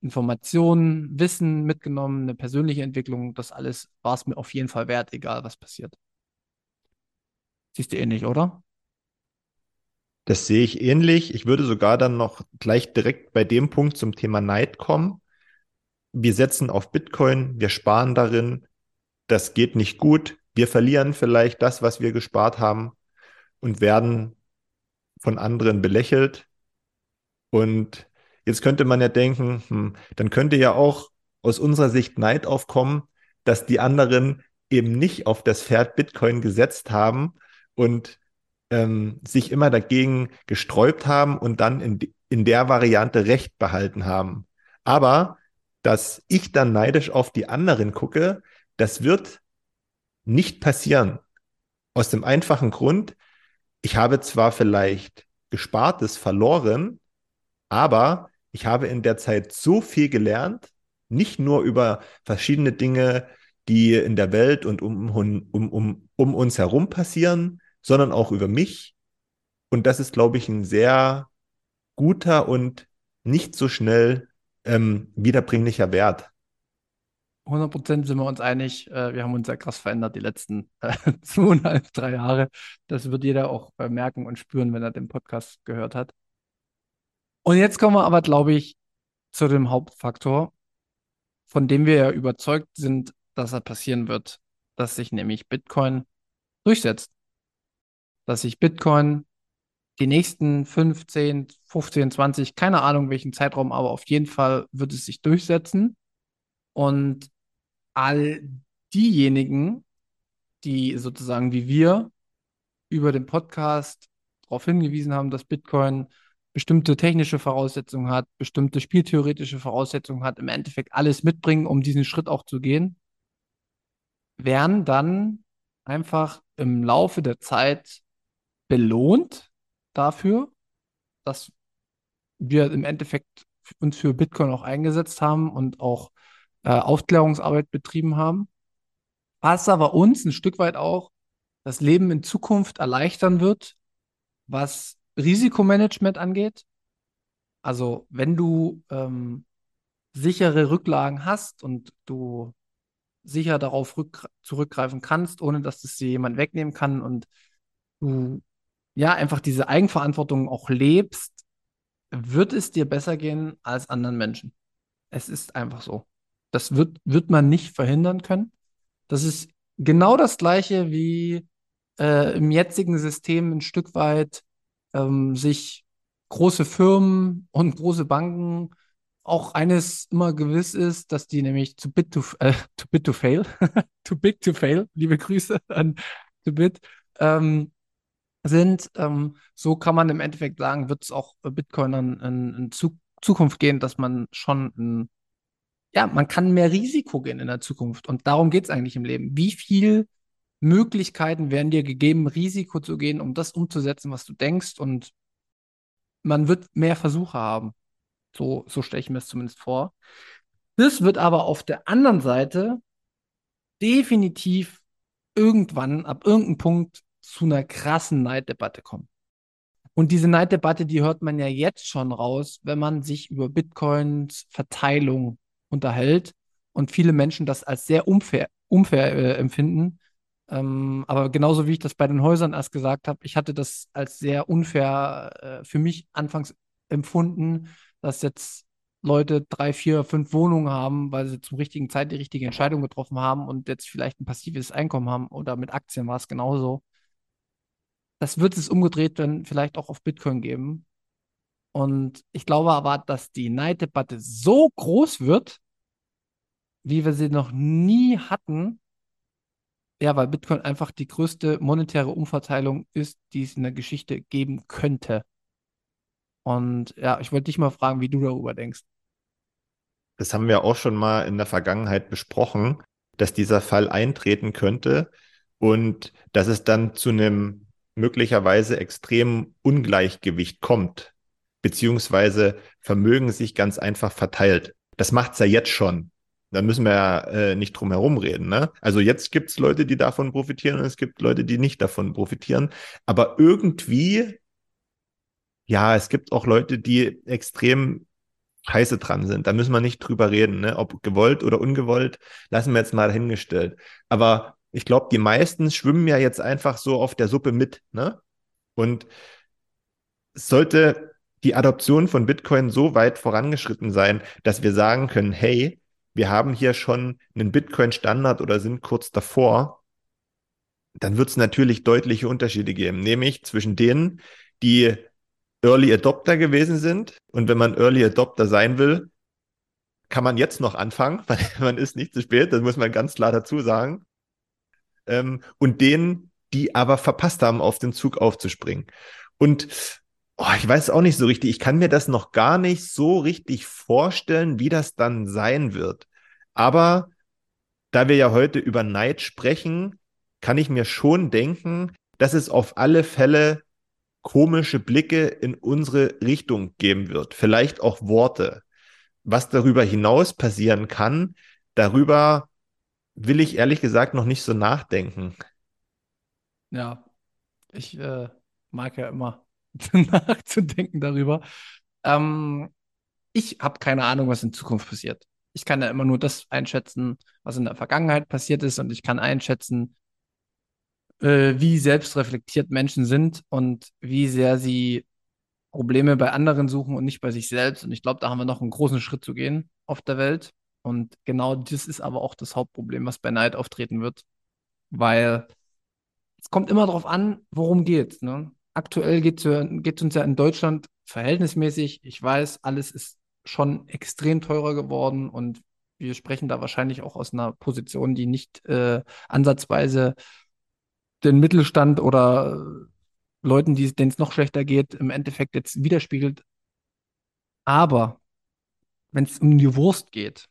Informationen, Wissen mitgenommen, eine persönliche Entwicklung. Das alles war es mir auf jeden Fall wert, egal was passiert. Siehst du ähnlich, oder? Das sehe ich ähnlich. Ich würde sogar dann noch gleich direkt bei dem Punkt zum Thema Neid kommen. Wir setzen auf Bitcoin, wir sparen darin. Das geht nicht gut. Wir verlieren vielleicht das, was wir gespart haben und werden von anderen belächelt. Und jetzt könnte man ja denken, hm, dann könnte ja auch aus unserer Sicht Neid aufkommen, dass die anderen eben nicht auf das Pferd Bitcoin gesetzt haben und ähm, sich immer dagegen gesträubt haben und dann in, in der Variante Recht behalten haben. Aber dass ich dann neidisch auf die anderen gucke, das wird nicht passieren. Aus dem einfachen Grund, ich habe zwar vielleicht Gespartes verloren, aber ich habe in der Zeit so viel gelernt, nicht nur über verschiedene Dinge, die in der Welt und um, um, um, um uns herum passieren, sondern auch über mich. Und das ist, glaube ich, ein sehr guter und nicht so schnell ähm, wiederbringlicher Wert. 100% sind wir uns einig. Äh, wir haben uns ja krass verändert die letzten äh, zweieinhalb, drei Jahre. Das wird jeder auch äh, merken und spüren, wenn er den Podcast gehört hat. Und jetzt kommen wir aber, glaube ich, zu dem Hauptfaktor, von dem wir ja überzeugt sind, dass er passieren wird, dass sich nämlich Bitcoin durchsetzt. Dass sich Bitcoin die nächsten 15, 15, 20, keine Ahnung welchen Zeitraum, aber auf jeden Fall wird es sich durchsetzen. Und all diejenigen, die sozusagen wie wir über den Podcast darauf hingewiesen haben, dass Bitcoin bestimmte technische Voraussetzungen hat, bestimmte spieltheoretische Voraussetzungen hat, im Endeffekt alles mitbringen, um diesen Schritt auch zu gehen, werden dann einfach im Laufe der Zeit belohnt dafür, dass wir im Endeffekt uns für Bitcoin auch eingesetzt haben und auch äh, Aufklärungsarbeit betrieben haben, was aber uns ein Stück weit auch das Leben in Zukunft erleichtern wird, was Risikomanagement angeht. Also wenn du ähm, sichere Rücklagen hast und du sicher darauf zurückgreifen kannst, ohne dass es dir jemand wegnehmen kann und du ja, einfach diese Eigenverantwortung auch lebst, wird es dir besser gehen als anderen Menschen. Es ist einfach so. Das wird, wird man nicht verhindern können. Das ist genau das Gleiche wie äh, im jetzigen System ein Stück weit ähm, sich große Firmen und große Banken auch eines immer gewiss ist, dass die nämlich zu bit to, äh, to bit to fail, to big to fail, liebe Grüße an to bit, ähm, sind. Ähm, so kann man im Endeffekt sagen, wird es auch Bitcoin in, in, in zu, Zukunft gehen, dass man schon in, ja, man kann mehr Risiko gehen in der Zukunft. Und darum geht es eigentlich im Leben. Wie viel Möglichkeiten werden dir gegeben, Risiko zu gehen, um das umzusetzen, was du denkst? Und man wird mehr Versuche haben. So, so stelle ich mir das zumindest vor. Das wird aber auf der anderen Seite definitiv irgendwann, ab irgendeinem Punkt, zu einer krassen Neiddebatte kommen. Und diese Neiddebatte, die hört man ja jetzt schon raus, wenn man sich über Bitcoins Verteilung unterhält und viele Menschen das als sehr unfair, unfair äh, empfinden. Ähm, aber genauso wie ich das bei den Häusern erst gesagt habe, ich hatte das als sehr unfair äh, für mich anfangs empfunden, dass jetzt Leute drei, vier, fünf Wohnungen haben, weil sie zum richtigen Zeit die richtige Entscheidung getroffen haben und jetzt vielleicht ein passives Einkommen haben oder mit Aktien war es genauso. Das wird es umgedreht dann vielleicht auch auf Bitcoin geben. Und ich glaube aber, dass die Neiddebatte so groß wird, wie wir sie noch nie hatten. Ja, weil Bitcoin einfach die größte monetäre Umverteilung ist, die es in der Geschichte geben könnte. Und ja, ich wollte dich mal fragen, wie du darüber denkst. Das haben wir auch schon mal in der Vergangenheit besprochen, dass dieser Fall eintreten könnte und dass es dann zu einem möglicherweise extremen Ungleichgewicht kommt, beziehungsweise Vermögen sich ganz einfach verteilt. Das macht es ja jetzt schon. Da müssen wir ja äh, nicht drum herum reden. Ne? Also jetzt gibt es Leute, die davon profitieren und es gibt Leute, die nicht davon profitieren. Aber irgendwie ja, es gibt auch Leute, die extrem scheiße dran sind. Da müssen wir nicht drüber reden, ne? ob gewollt oder ungewollt, lassen wir jetzt mal dahingestellt. Aber ich glaube, die meisten schwimmen ja jetzt einfach so auf der Suppe mit. Ne? Und sollte die Adoption von Bitcoin so weit vorangeschritten sein, dass wir sagen können, hey, wir haben hier schon einen Bitcoin-Standard oder sind kurz davor, dann wird es natürlich deutliche Unterschiede geben, nämlich zwischen denen, die Early Adopter gewesen sind. Und wenn man Early Adopter sein will, kann man jetzt noch anfangen, weil man ist nicht zu spät, das muss man ganz klar dazu sagen. Ähm, und denen, die aber verpasst haben, auf den Zug aufzuspringen. Und oh, ich weiß auch nicht so richtig, ich kann mir das noch gar nicht so richtig vorstellen, wie das dann sein wird. Aber da wir ja heute über Neid sprechen, kann ich mir schon denken, dass es auf alle Fälle komische Blicke in unsere Richtung geben wird, vielleicht auch Worte. Was darüber hinaus passieren kann, darüber will ich ehrlich gesagt noch nicht so nachdenken. Ja, ich äh, mag ja immer nachzudenken darüber. Ähm, ich habe keine Ahnung, was in Zukunft passiert. Ich kann ja immer nur das einschätzen, was in der Vergangenheit passiert ist und ich kann einschätzen, äh, wie selbstreflektiert Menschen sind und wie sehr sie Probleme bei anderen suchen und nicht bei sich selbst. Und ich glaube, da haben wir noch einen großen Schritt zu gehen auf der Welt. Und genau das ist aber auch das Hauptproblem, was bei Neid auftreten wird. Weil es kommt immer darauf an, worum geht ne? Aktuell geht es uns ja in Deutschland verhältnismäßig. Ich weiß, alles ist schon extrem teurer geworden und wir sprechen da wahrscheinlich auch aus einer Position, die nicht äh, ansatzweise den Mittelstand oder Leuten, denen es noch schlechter geht, im Endeffekt jetzt widerspiegelt. Aber wenn es um die Wurst geht,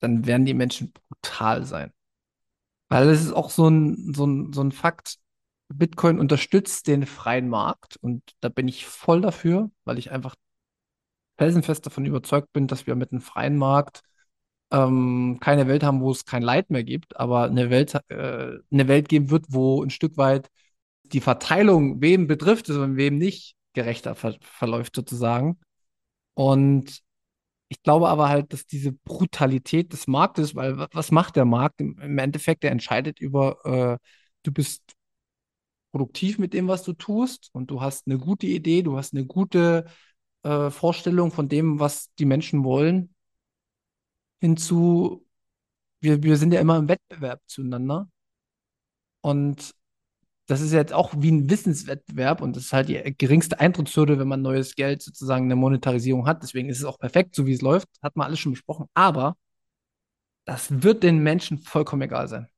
dann werden die Menschen brutal sein. Weil es ist auch so ein, so ein, so ein Fakt, Bitcoin unterstützt den freien Markt und da bin ich voll dafür, weil ich einfach felsenfest davon überzeugt bin, dass wir mit einem freien Markt ähm, keine Welt haben, wo es kein Leid mehr gibt, aber eine Welt, äh, eine Welt geben wird, wo ein Stück weit die Verteilung, wem betrifft es und wem nicht, gerechter ver verläuft sozusagen. Und ich glaube aber halt, dass diese Brutalität des Marktes, weil was macht der Markt? Im, Endeffekt, der entscheidet über, äh, du bist produktiv mit dem, was du tust und du hast eine gute Idee, du hast eine gute äh, Vorstellung von dem, was die Menschen wollen, hinzu, wir, wir sind ja immer im Wettbewerb zueinander. Und das ist jetzt auch wie ein Wissenswettbewerb und das ist halt die geringste Eintrittshürde, wenn man neues Geld sozusagen eine Monetarisierung hat. Deswegen ist es auch perfekt, so wie es läuft. Hat man alles schon besprochen. Aber das wird den Menschen vollkommen egal sein.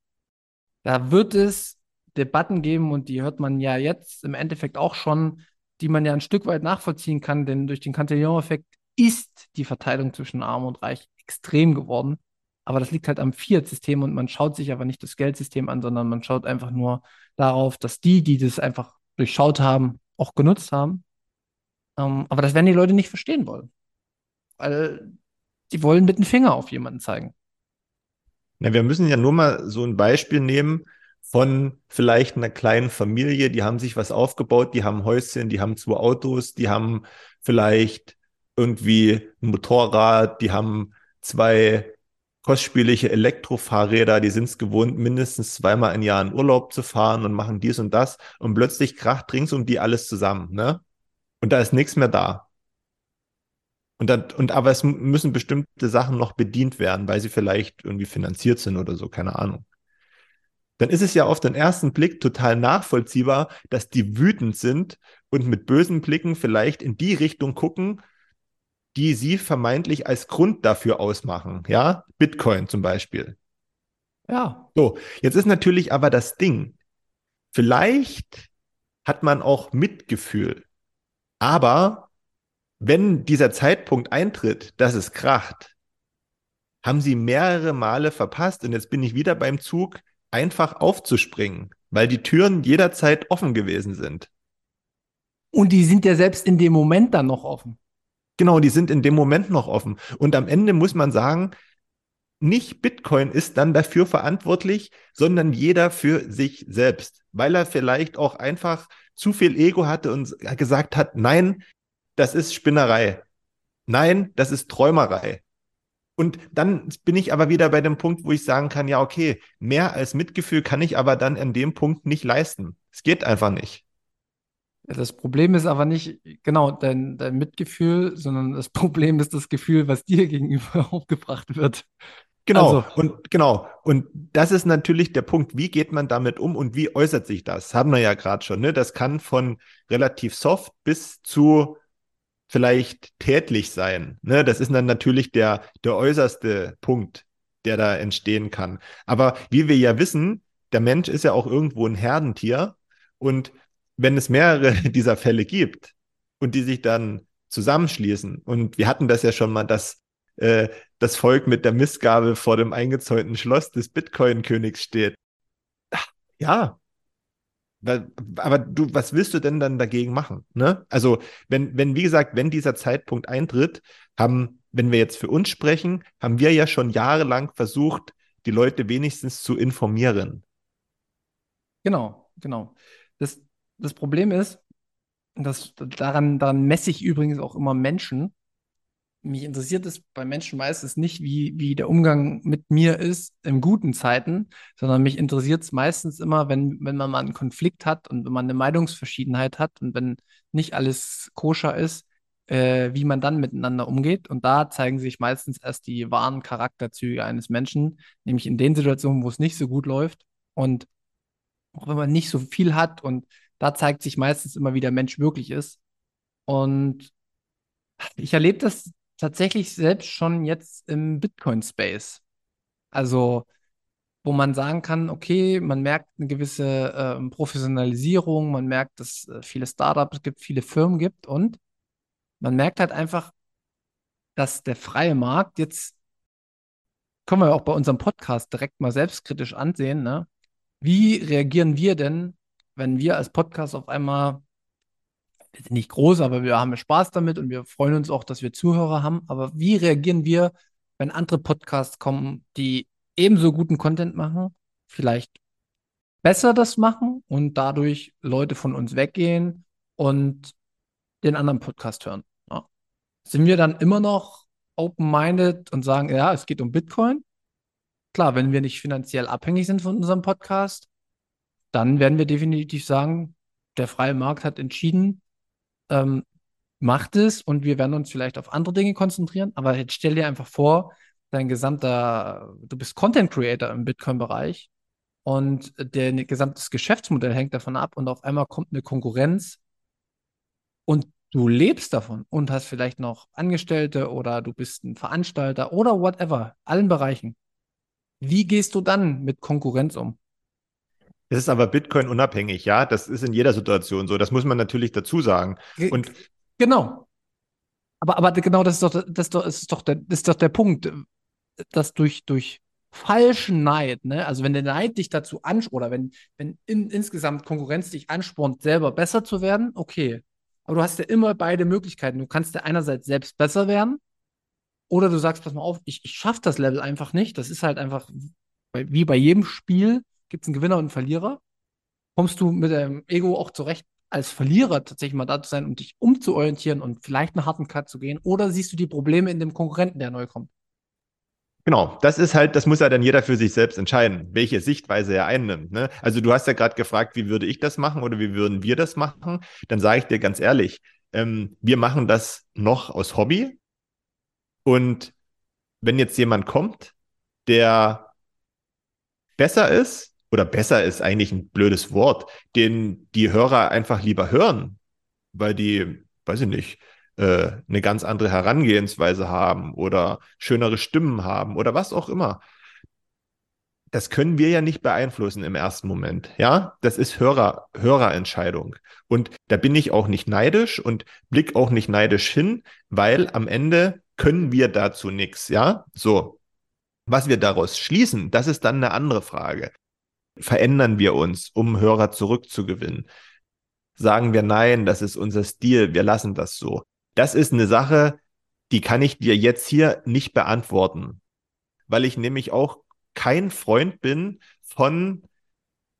Da wird es Debatten geben und die hört man ja jetzt im Endeffekt auch schon, die man ja ein Stück weit nachvollziehen kann, denn durch den Cantillon-Effekt ist die Verteilung zwischen Arm und Reich extrem geworden. Aber das liegt halt am Fiat-System und man schaut sich aber nicht das Geldsystem an, sondern man schaut einfach nur darauf, dass die, die das einfach durchschaut haben, auch genutzt haben. Ähm, aber das werden die Leute nicht verstehen wollen. Weil die wollen mit dem Finger auf jemanden zeigen. Na, wir müssen ja nur mal so ein Beispiel nehmen von vielleicht einer kleinen Familie, die haben sich was aufgebaut, die haben Häuschen, die haben zwei Autos, die haben vielleicht irgendwie ein Motorrad, die haben zwei kostspielige Elektrofahrräder, die sind es gewohnt, mindestens zweimal im Jahr in Urlaub zu fahren und machen dies und das und plötzlich kracht rings um die alles zusammen, ne? Und da ist nichts mehr da. Und, dann, und aber es müssen bestimmte Sachen noch bedient werden, weil sie vielleicht irgendwie finanziert sind oder so, keine Ahnung. Dann ist es ja auf den ersten Blick total nachvollziehbar, dass die wütend sind und mit bösen Blicken vielleicht in die Richtung gucken, die sie vermeintlich als Grund dafür ausmachen. Ja, Bitcoin zum Beispiel. Ja. So, jetzt ist natürlich aber das Ding, vielleicht hat man auch Mitgefühl, aber wenn dieser Zeitpunkt eintritt, dass es kracht, haben sie mehrere Male verpasst und jetzt bin ich wieder beim Zug, einfach aufzuspringen, weil die Türen jederzeit offen gewesen sind. Und die sind ja selbst in dem Moment dann noch offen. Genau, die sind in dem Moment noch offen. Und am Ende muss man sagen, nicht Bitcoin ist dann dafür verantwortlich, sondern jeder für sich selbst, weil er vielleicht auch einfach zu viel Ego hatte und gesagt hat, nein, das ist Spinnerei. Nein, das ist Träumerei. Und dann bin ich aber wieder bei dem Punkt, wo ich sagen kann, ja, okay, mehr als Mitgefühl kann ich aber dann an dem Punkt nicht leisten. Es geht einfach nicht. Das Problem ist aber nicht genau dein, dein Mitgefühl, sondern das Problem ist das Gefühl, was dir gegenüber aufgebracht wird. Genau, also, und genau. Und das ist natürlich der Punkt, wie geht man damit um und wie äußert sich das? Haben wir ja gerade schon, ne? Das kann von relativ soft bis zu vielleicht tätlich sein. Ne? Das ist dann natürlich der, der äußerste Punkt, der da entstehen kann. Aber wie wir ja wissen, der Mensch ist ja auch irgendwo ein Herdentier und wenn es mehrere dieser Fälle gibt und die sich dann zusammenschließen, und wir hatten das ja schon mal, dass äh, das Volk mit der Missgabe vor dem eingezäunten Schloss des Bitcoin-Königs steht. Ja, aber du, was willst du denn dann dagegen machen? Ne? Also, wenn, wenn, wie gesagt, wenn dieser Zeitpunkt eintritt, haben, wenn wir jetzt für uns sprechen, haben wir ja schon jahrelang versucht, die Leute wenigstens zu informieren. Genau, genau. Das, das Problem ist, dass daran, daran messe ich übrigens auch immer Menschen. Mich interessiert es bei Menschen meistens nicht, wie, wie der Umgang mit mir ist in guten Zeiten, sondern mich interessiert es meistens immer, wenn, wenn man mal einen Konflikt hat und wenn man eine Meinungsverschiedenheit hat und wenn nicht alles koscher ist, äh, wie man dann miteinander umgeht. Und da zeigen sich meistens erst die wahren Charakterzüge eines Menschen, nämlich in den Situationen, wo es nicht so gut läuft. Und auch wenn man nicht so viel hat und da zeigt sich meistens immer, wie der Mensch wirklich ist. Und ich erlebe das tatsächlich selbst schon jetzt im Bitcoin-Space. Also, wo man sagen kann, okay, man merkt eine gewisse äh, Professionalisierung, man merkt, dass äh, viele Startups gibt, viele Firmen gibt und man merkt halt einfach, dass der freie Markt jetzt, können wir auch bei unserem Podcast direkt mal selbstkritisch ansehen, ne? Wie reagieren wir denn wenn wir als Podcast auf einmal, nicht groß, aber wir haben Spaß damit und wir freuen uns auch, dass wir Zuhörer haben. Aber wie reagieren wir, wenn andere Podcasts kommen, die ebenso guten Content machen, vielleicht besser das machen und dadurch Leute von uns weggehen und den anderen Podcast hören? Ja. Sind wir dann immer noch open-minded und sagen, ja, es geht um Bitcoin? Klar, wenn wir nicht finanziell abhängig sind von unserem Podcast, dann werden wir definitiv sagen, der freie Markt hat entschieden, ähm, macht es und wir werden uns vielleicht auf andere Dinge konzentrieren. Aber jetzt stell dir einfach vor, dein gesamter, du bist Content Creator im Bitcoin-Bereich und dein gesamtes Geschäftsmodell hängt davon ab und auf einmal kommt eine Konkurrenz und du lebst davon und hast vielleicht noch Angestellte oder du bist ein Veranstalter oder whatever, allen Bereichen. Wie gehst du dann mit Konkurrenz um? Es ist aber Bitcoin unabhängig, ja. Das ist in jeder Situation so. Das muss man natürlich dazu sagen. Und genau. Aber, aber genau das ist doch, das ist doch, das ist doch, der, ist doch der Punkt, dass durch, durch falschen Neid, ne? Also wenn der Neid dich dazu anspornt, oder wenn, wenn in, insgesamt Konkurrenz dich anspornt, selber besser zu werden, okay. Aber du hast ja immer beide Möglichkeiten. Du kannst ja einerseits selbst besser werden, oder du sagst, pass mal auf, ich, ich schaffe das Level einfach nicht. Das ist halt einfach, wie bei jedem Spiel gibt es einen Gewinner und einen Verlierer. Kommst du mit deinem Ego auch zurecht, als Verlierer tatsächlich mal da zu sein und dich umzuorientieren und vielleicht einen harten Cut zu gehen? Oder siehst du die Probleme in dem Konkurrenten, der neu kommt? Genau, das ist halt, das muss ja dann jeder für sich selbst entscheiden, welche Sichtweise er einnimmt. Ne? Also du hast ja gerade gefragt, wie würde ich das machen oder wie würden wir das machen? Dann sage ich dir ganz ehrlich, ähm, wir machen das noch aus Hobby. Und wenn jetzt jemand kommt, der besser ist, oder besser ist eigentlich ein blödes Wort, den die Hörer einfach lieber hören, weil die, weiß ich nicht, äh, eine ganz andere Herangehensweise haben oder schönere Stimmen haben oder was auch immer. Das können wir ja nicht beeinflussen im ersten Moment. Ja, das ist Hörer, Hörerentscheidung. Und da bin ich auch nicht neidisch und blick auch nicht neidisch hin, weil am Ende können wir dazu nichts. Ja, so. Was wir daraus schließen, das ist dann eine andere Frage. Verändern wir uns, um Hörer zurückzugewinnen? Sagen wir nein, das ist unser Stil, wir lassen das so das ist eine Sache, die kann ich dir jetzt hier nicht beantworten, weil ich nämlich auch kein Freund bin von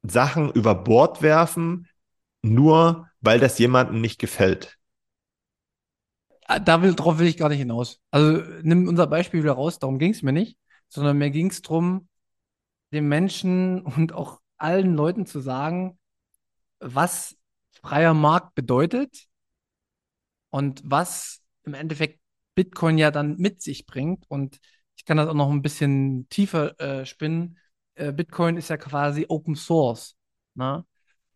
Sachen über Bord werfen, nur weil das jemandem nicht gefällt. Ah, da will, drauf will ich gar nicht hinaus. Also nimm unser Beispiel wieder raus, darum ging es mir nicht, sondern mir ging es darum, den Menschen und auch allen Leuten zu sagen, was freier Markt bedeutet und was im Endeffekt Bitcoin ja dann mit sich bringt. Und ich kann das auch noch ein bisschen tiefer äh, spinnen. Äh, Bitcoin ist ja quasi Open Source. Ne?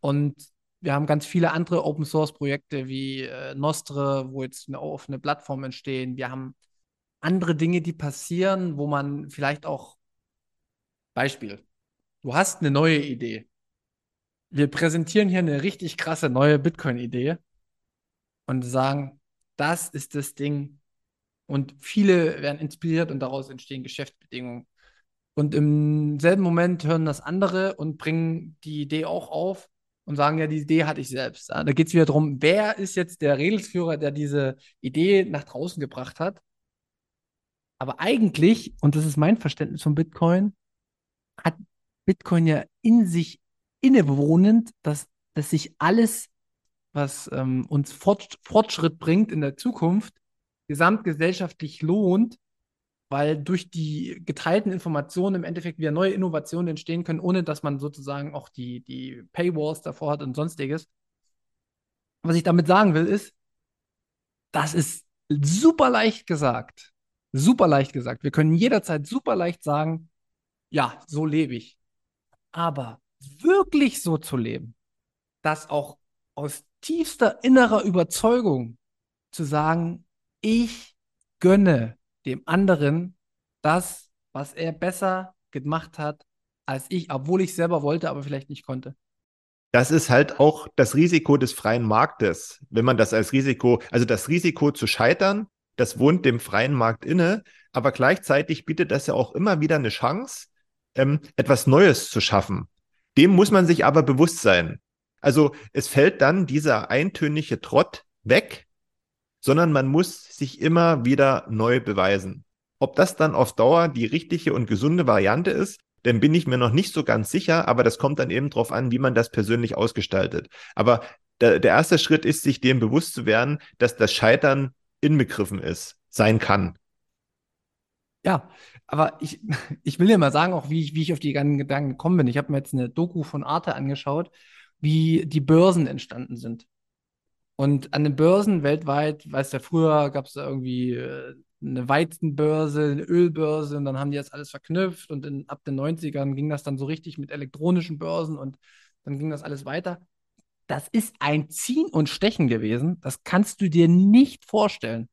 Und wir haben ganz viele andere Open Source Projekte wie äh, Nostre, wo jetzt eine offene Plattform entstehen. Wir haben andere Dinge, die passieren, wo man vielleicht auch Beispiel. Du hast eine neue Idee. Wir präsentieren hier eine richtig krasse neue Bitcoin-Idee und sagen, das ist das Ding. Und viele werden inspiriert und daraus entstehen Geschäftsbedingungen. Und im selben Moment hören das andere und bringen die Idee auch auf und sagen, ja, die Idee hatte ich selbst. Da geht es wieder darum, wer ist jetzt der Redelsführer, der diese Idee nach draußen gebracht hat. Aber eigentlich, und das ist mein Verständnis von Bitcoin, hat Bitcoin ja in sich innewohnend, dass, dass sich alles was ähm, uns Fort Fortschritt bringt in der Zukunft, gesamtgesellschaftlich lohnt, weil durch die geteilten Informationen im Endeffekt wieder neue Innovationen entstehen können, ohne dass man sozusagen auch die, die Paywalls davor hat und sonstiges. Was ich damit sagen will, ist, das ist super leicht gesagt. Super leicht gesagt. Wir können jederzeit super leicht sagen, ja, so lebe ich. Aber wirklich so zu leben, dass auch aus tiefster innerer Überzeugung zu sagen, ich gönne dem anderen das, was er besser gemacht hat als ich, obwohl ich selber wollte, aber vielleicht nicht konnte. Das ist halt auch das Risiko des freien Marktes, wenn man das als Risiko, also das Risiko zu scheitern, das wohnt dem freien Markt inne, aber gleichzeitig bietet das ja auch immer wieder eine Chance, ähm, etwas Neues zu schaffen. Dem muss man sich aber bewusst sein. Also es fällt dann dieser eintönige Trott weg, sondern man muss sich immer wieder neu beweisen. Ob das dann auf Dauer die richtige und gesunde Variante ist, dann bin ich mir noch nicht so ganz sicher, aber das kommt dann eben darauf an, wie man das persönlich ausgestaltet. Aber der, der erste Schritt ist, sich dem bewusst zu werden, dass das Scheitern inbegriffen ist, sein kann. Ja, Aber ich, ich will dir mal sagen, auch wie ich, wie ich auf die ganzen Gedanken gekommen bin. Ich habe mir jetzt eine Doku von Arte angeschaut, wie die Börsen entstanden sind. Und an den Börsen weltweit, weißt du, früher gab es irgendwie äh, eine Weizenbörse, eine Ölbörse und dann haben die das alles verknüpft und in, ab den 90ern ging das dann so richtig mit elektronischen Börsen und dann ging das alles weiter. Das ist ein Ziehen und Stechen gewesen. Das kannst du dir nicht vorstellen.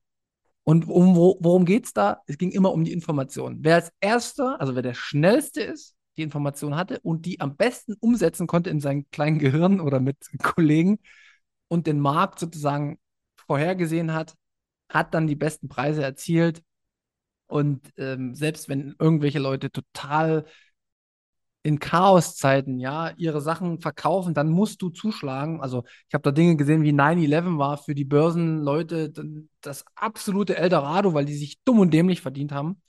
Und um, worum geht es da? Es ging immer um die Information. Wer als Erster, also wer der Schnellste ist, die Information hatte und die am besten umsetzen konnte in seinem kleinen Gehirn oder mit Kollegen und den Markt sozusagen vorhergesehen hat, hat dann die besten Preise erzielt. Und ähm, selbst wenn irgendwelche Leute total in Chaoszeiten, ja, ihre Sachen verkaufen, dann musst du zuschlagen. Also ich habe da Dinge gesehen, wie 9-11 war für die Börsenleute das absolute Eldorado, weil die sich dumm und dämlich verdient haben.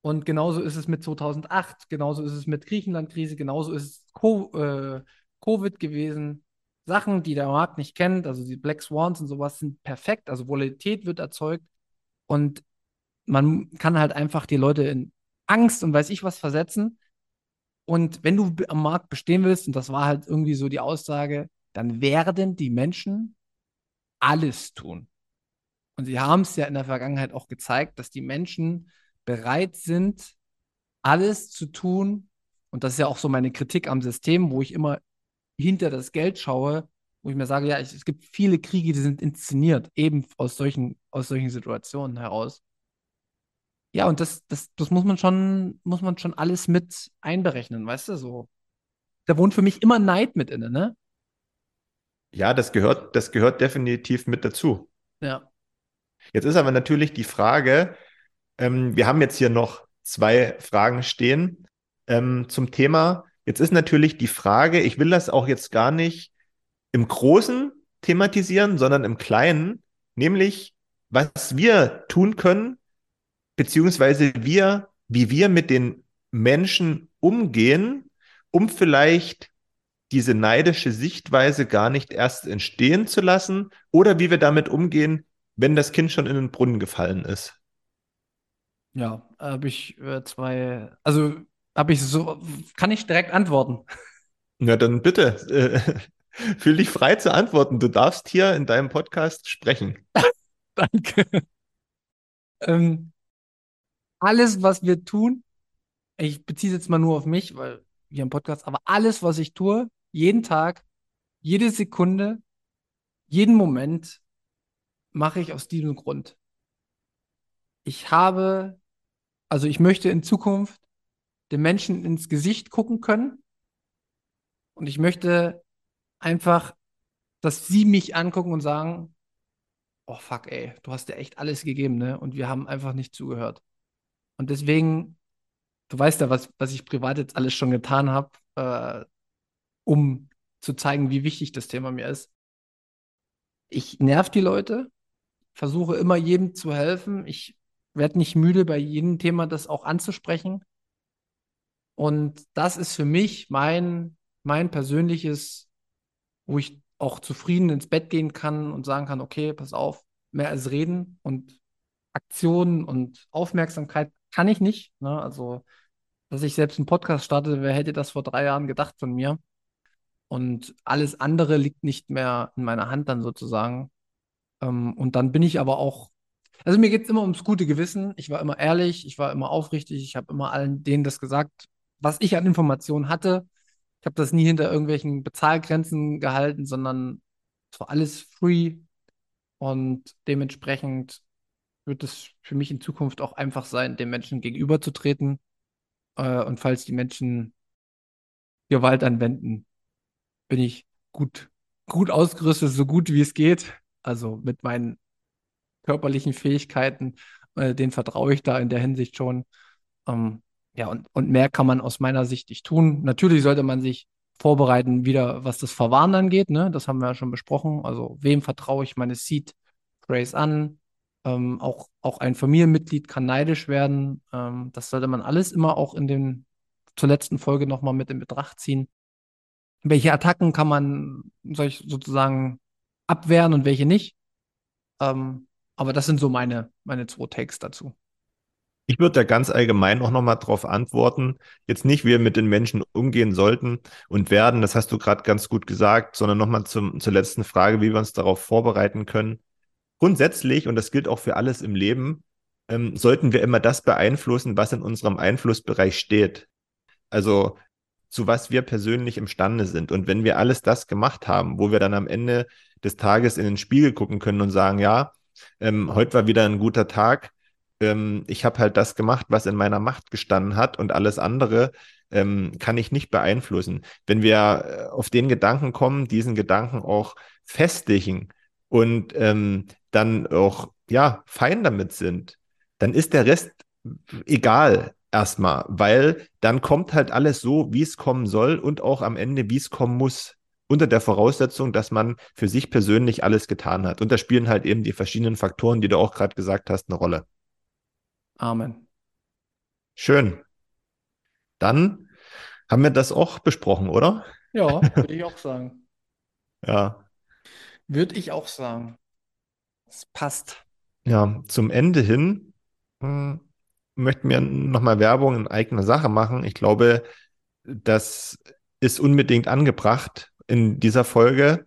Und genauso ist es mit 2008, genauso ist es mit Griechenland-Krise, genauso ist es Co äh, Covid gewesen. Sachen, die der Markt nicht kennt, also die Black Swans und sowas, sind perfekt. Also Volatilität wird erzeugt und man kann halt einfach die Leute in Angst und weiß ich was versetzen. Und wenn du am Markt bestehen willst, und das war halt irgendwie so die Aussage, dann werden die Menschen alles tun. Und sie haben es ja in der Vergangenheit auch gezeigt, dass die Menschen bereit sind, alles zu tun. Und das ist ja auch so meine Kritik am System, wo ich immer hinter das Geld schaue, wo ich mir sage, ja, es gibt viele Kriege, die sind inszeniert, eben aus solchen, aus solchen Situationen heraus. Ja, und das, das, das muss man schon, muss man schon alles mit einberechnen, weißt du, so. Da wohnt für mich immer Neid mit inne, ne? Ja, das gehört, das gehört definitiv mit dazu. Ja. Jetzt ist aber natürlich die Frage, ähm, wir haben jetzt hier noch zwei Fragen stehen ähm, zum Thema Jetzt ist natürlich die Frage, ich will das auch jetzt gar nicht im Großen thematisieren, sondern im Kleinen, nämlich was wir tun können, beziehungsweise wir, wie wir mit den Menschen umgehen, um vielleicht diese neidische Sichtweise gar nicht erst entstehen zu lassen oder wie wir damit umgehen, wenn das Kind schon in den Brunnen gefallen ist. Ja, habe ich äh, zwei, also habe ich so, kann ich direkt antworten? Na dann bitte, äh, fühl dich frei zu antworten. Du darfst hier in deinem Podcast sprechen. Danke. Ähm, alles, was wir tun, ich beziehe es jetzt mal nur auf mich, weil wir im Podcast, aber alles, was ich tue, jeden Tag, jede Sekunde, jeden Moment, mache ich aus diesem Grund. Ich habe, also ich möchte in Zukunft den Menschen ins Gesicht gucken können. Und ich möchte einfach, dass sie mich angucken und sagen, oh fuck, ey, du hast dir echt alles gegeben, ne? Und wir haben einfach nicht zugehört. Und deswegen, du weißt ja, was, was ich privat jetzt alles schon getan habe, äh, um zu zeigen, wie wichtig das Thema mir ist. Ich nerv die Leute, versuche immer jedem zu helfen. Ich werde nicht müde, bei jedem Thema das auch anzusprechen. Und das ist für mich mein, mein persönliches, wo ich auch zufrieden ins Bett gehen kann und sagen kann, okay, pass auf, mehr als reden und Aktionen und Aufmerksamkeit kann ich nicht. Ne? Also, dass ich selbst einen Podcast starte, wer hätte das vor drei Jahren gedacht von mir? Und alles andere liegt nicht mehr in meiner Hand dann sozusagen. Ähm, und dann bin ich aber auch, also mir geht es immer ums gute Gewissen. Ich war immer ehrlich, ich war immer aufrichtig, ich habe immer allen denen das gesagt, was ich an Informationen hatte. Ich habe das nie hinter irgendwelchen Bezahlgrenzen gehalten, sondern es war alles free und dementsprechend wird es für mich in Zukunft auch einfach sein, den Menschen gegenüberzutreten. Äh, und falls die Menschen Gewalt anwenden, bin ich gut, gut ausgerüstet, so gut wie es geht. Also mit meinen körperlichen Fähigkeiten, äh, den vertraue ich da in der Hinsicht schon. Ähm, ja, und, und mehr kann man aus meiner Sicht nicht tun. Natürlich sollte man sich vorbereiten, wieder was das Verwahren angeht. Ne? Das haben wir ja schon besprochen. Also, wem vertraue ich meine Seed Phrase an? Ähm, auch, auch ein Familienmitglied kann neidisch werden. Ähm, das sollte man alles immer auch in den zur letzten Folge nochmal mit in Betracht ziehen. Welche Attacken kann man solch sozusagen abwehren und welche nicht? Ähm, aber das sind so meine, meine zwei Takes dazu. Ich würde da ganz allgemein auch nochmal drauf antworten. Jetzt nicht, wie wir mit den Menschen umgehen sollten und werden, das hast du gerade ganz gut gesagt, sondern nochmal zur letzten Frage, wie wir uns darauf vorbereiten können. Grundsätzlich, und das gilt auch für alles im Leben, ähm, sollten wir immer das beeinflussen, was in unserem Einflussbereich steht. Also zu was wir persönlich imstande sind. Und wenn wir alles das gemacht haben, wo wir dann am Ende des Tages in den Spiegel gucken können und sagen, ja, ähm, heute war wieder ein guter Tag, ähm, ich habe halt das gemacht, was in meiner Macht gestanden hat und alles andere ähm, kann ich nicht beeinflussen. Wenn wir äh, auf den Gedanken kommen, diesen Gedanken auch festigen und ähm, dann auch ja fein damit sind, dann ist der Rest egal erstmal, weil dann kommt halt alles so, wie es kommen soll und auch am Ende, wie es kommen muss. Unter der Voraussetzung, dass man für sich persönlich alles getan hat. Und da spielen halt eben die verschiedenen Faktoren, die du auch gerade gesagt hast, eine Rolle. Amen. Schön. Dann haben wir das auch besprochen, oder? Ja, würde ich auch sagen. Ja. Würde ich auch sagen. Es passt. Ja, zum Ende hin hm, möchten wir nochmal Werbung in eigener Sache machen. Ich glaube, das ist unbedingt angebracht in dieser Folge.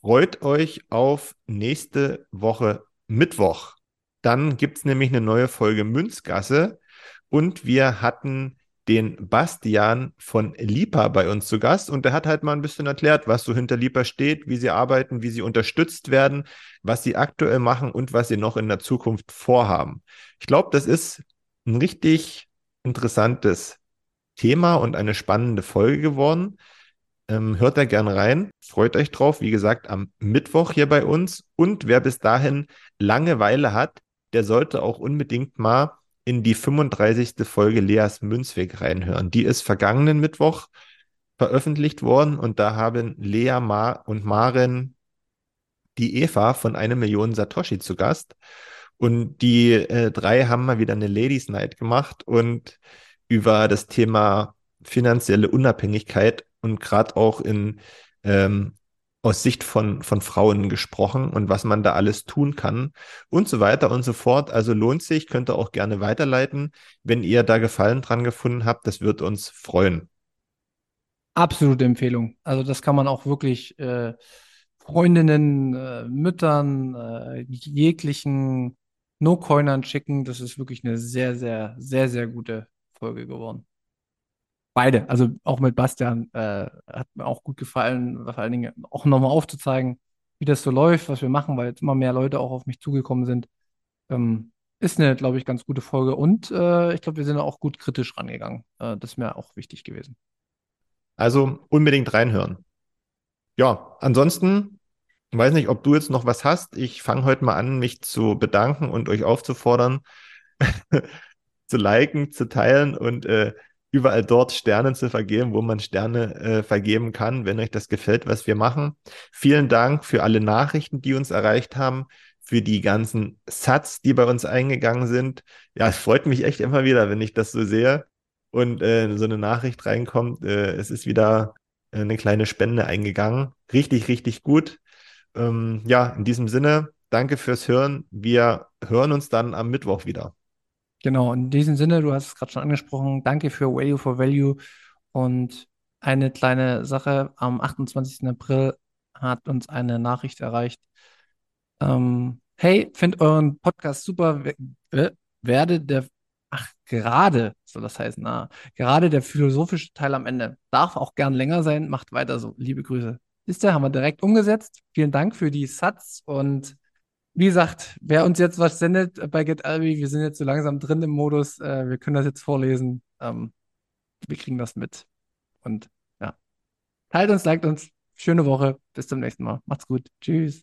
Freut euch auf nächste Woche Mittwoch. Dann gibt es nämlich eine neue Folge Münzgasse und wir hatten den Bastian von Lipa bei uns zu Gast und der hat halt mal ein bisschen erklärt, was so hinter Lipa steht, wie sie arbeiten, wie sie unterstützt werden, was sie aktuell machen und was sie noch in der Zukunft vorhaben. Ich glaube, das ist ein richtig interessantes Thema und eine spannende Folge geworden. Ähm, hört da gerne rein, freut euch drauf. Wie gesagt, am Mittwoch hier bei uns. Und wer bis dahin Langeweile hat, der sollte auch unbedingt mal in die 35. Folge Leas Münzweg reinhören. Die ist vergangenen Mittwoch veröffentlicht worden und da haben Lea Ma und Maren die Eva von eine Million Satoshi zu Gast. Und die äh, drei haben mal wieder eine Ladies Night gemacht und über das Thema finanzielle Unabhängigkeit und gerade auch in ähm, aus Sicht von, von Frauen gesprochen und was man da alles tun kann und so weiter und so fort. Also lohnt sich, könnt ihr auch gerne weiterleiten, wenn ihr da Gefallen dran gefunden habt. Das wird uns freuen. Absolute Empfehlung. Also das kann man auch wirklich äh, Freundinnen, äh, Müttern, äh, jeglichen No-Coinern schicken. Das ist wirklich eine sehr, sehr, sehr, sehr gute Folge geworden. Beide, also auch mit Bastian, äh, hat mir auch gut gefallen, vor allen Dingen auch nochmal aufzuzeigen, wie das so läuft, was wir machen, weil jetzt immer mehr Leute auch auf mich zugekommen sind. Ähm, ist eine, glaube ich, ganz gute Folge und äh, ich glaube, wir sind auch gut kritisch rangegangen. Äh, das ist mir auch wichtig gewesen. Also unbedingt reinhören. Ja, ansonsten weiß nicht, ob du jetzt noch was hast. Ich fange heute mal an, mich zu bedanken und euch aufzufordern, zu liken, zu teilen und äh, überall dort Sterne zu vergeben, wo man Sterne äh, vergeben kann, wenn euch das gefällt, was wir machen. Vielen Dank für alle Nachrichten, die uns erreicht haben, für die ganzen Satz, die bei uns eingegangen sind. Ja, es freut mich echt immer wieder, wenn ich das so sehe und äh, so eine Nachricht reinkommt. Äh, es ist wieder eine kleine Spende eingegangen. Richtig, richtig gut. Ähm, ja, in diesem Sinne, danke fürs Hören. Wir hören uns dann am Mittwoch wieder. Genau, in diesem Sinne, du hast es gerade schon angesprochen, danke für Value for Value. Und eine kleine Sache, am 28. April hat uns eine Nachricht erreicht. Ähm, hey, find euren Podcast super, werde der, ach, gerade soll das heißen, na, gerade der philosophische Teil am Ende. Darf auch gern länger sein, macht weiter so. Liebe Grüße. Siehst du, haben wir direkt umgesetzt. Vielen Dank für die Satz und wie gesagt, wer uns jetzt was sendet bei GetAlbi, wir sind jetzt so langsam drin im Modus, äh, wir können das jetzt vorlesen. Ähm, wir kriegen das mit. Und ja, teilt uns, liked uns. Schöne Woche. Bis zum nächsten Mal. Macht's gut. Tschüss.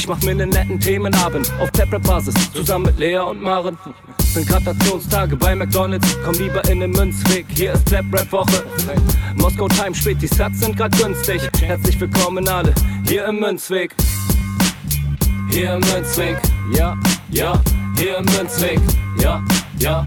Ich mach mir nen netten Themenabend auf Taprap-Basis, zusammen mit Lea und Maren. Sind Gratationstage bei McDonalds, komm lieber in den Münzweg, hier ist Trap-Rap-Woche. Moskau Time spät, die Sats sind grad günstig. Herzlich willkommen alle, hier im Münzweg. Hier im Münzweg, ja, ja, hier im Münzweg, ja, ja,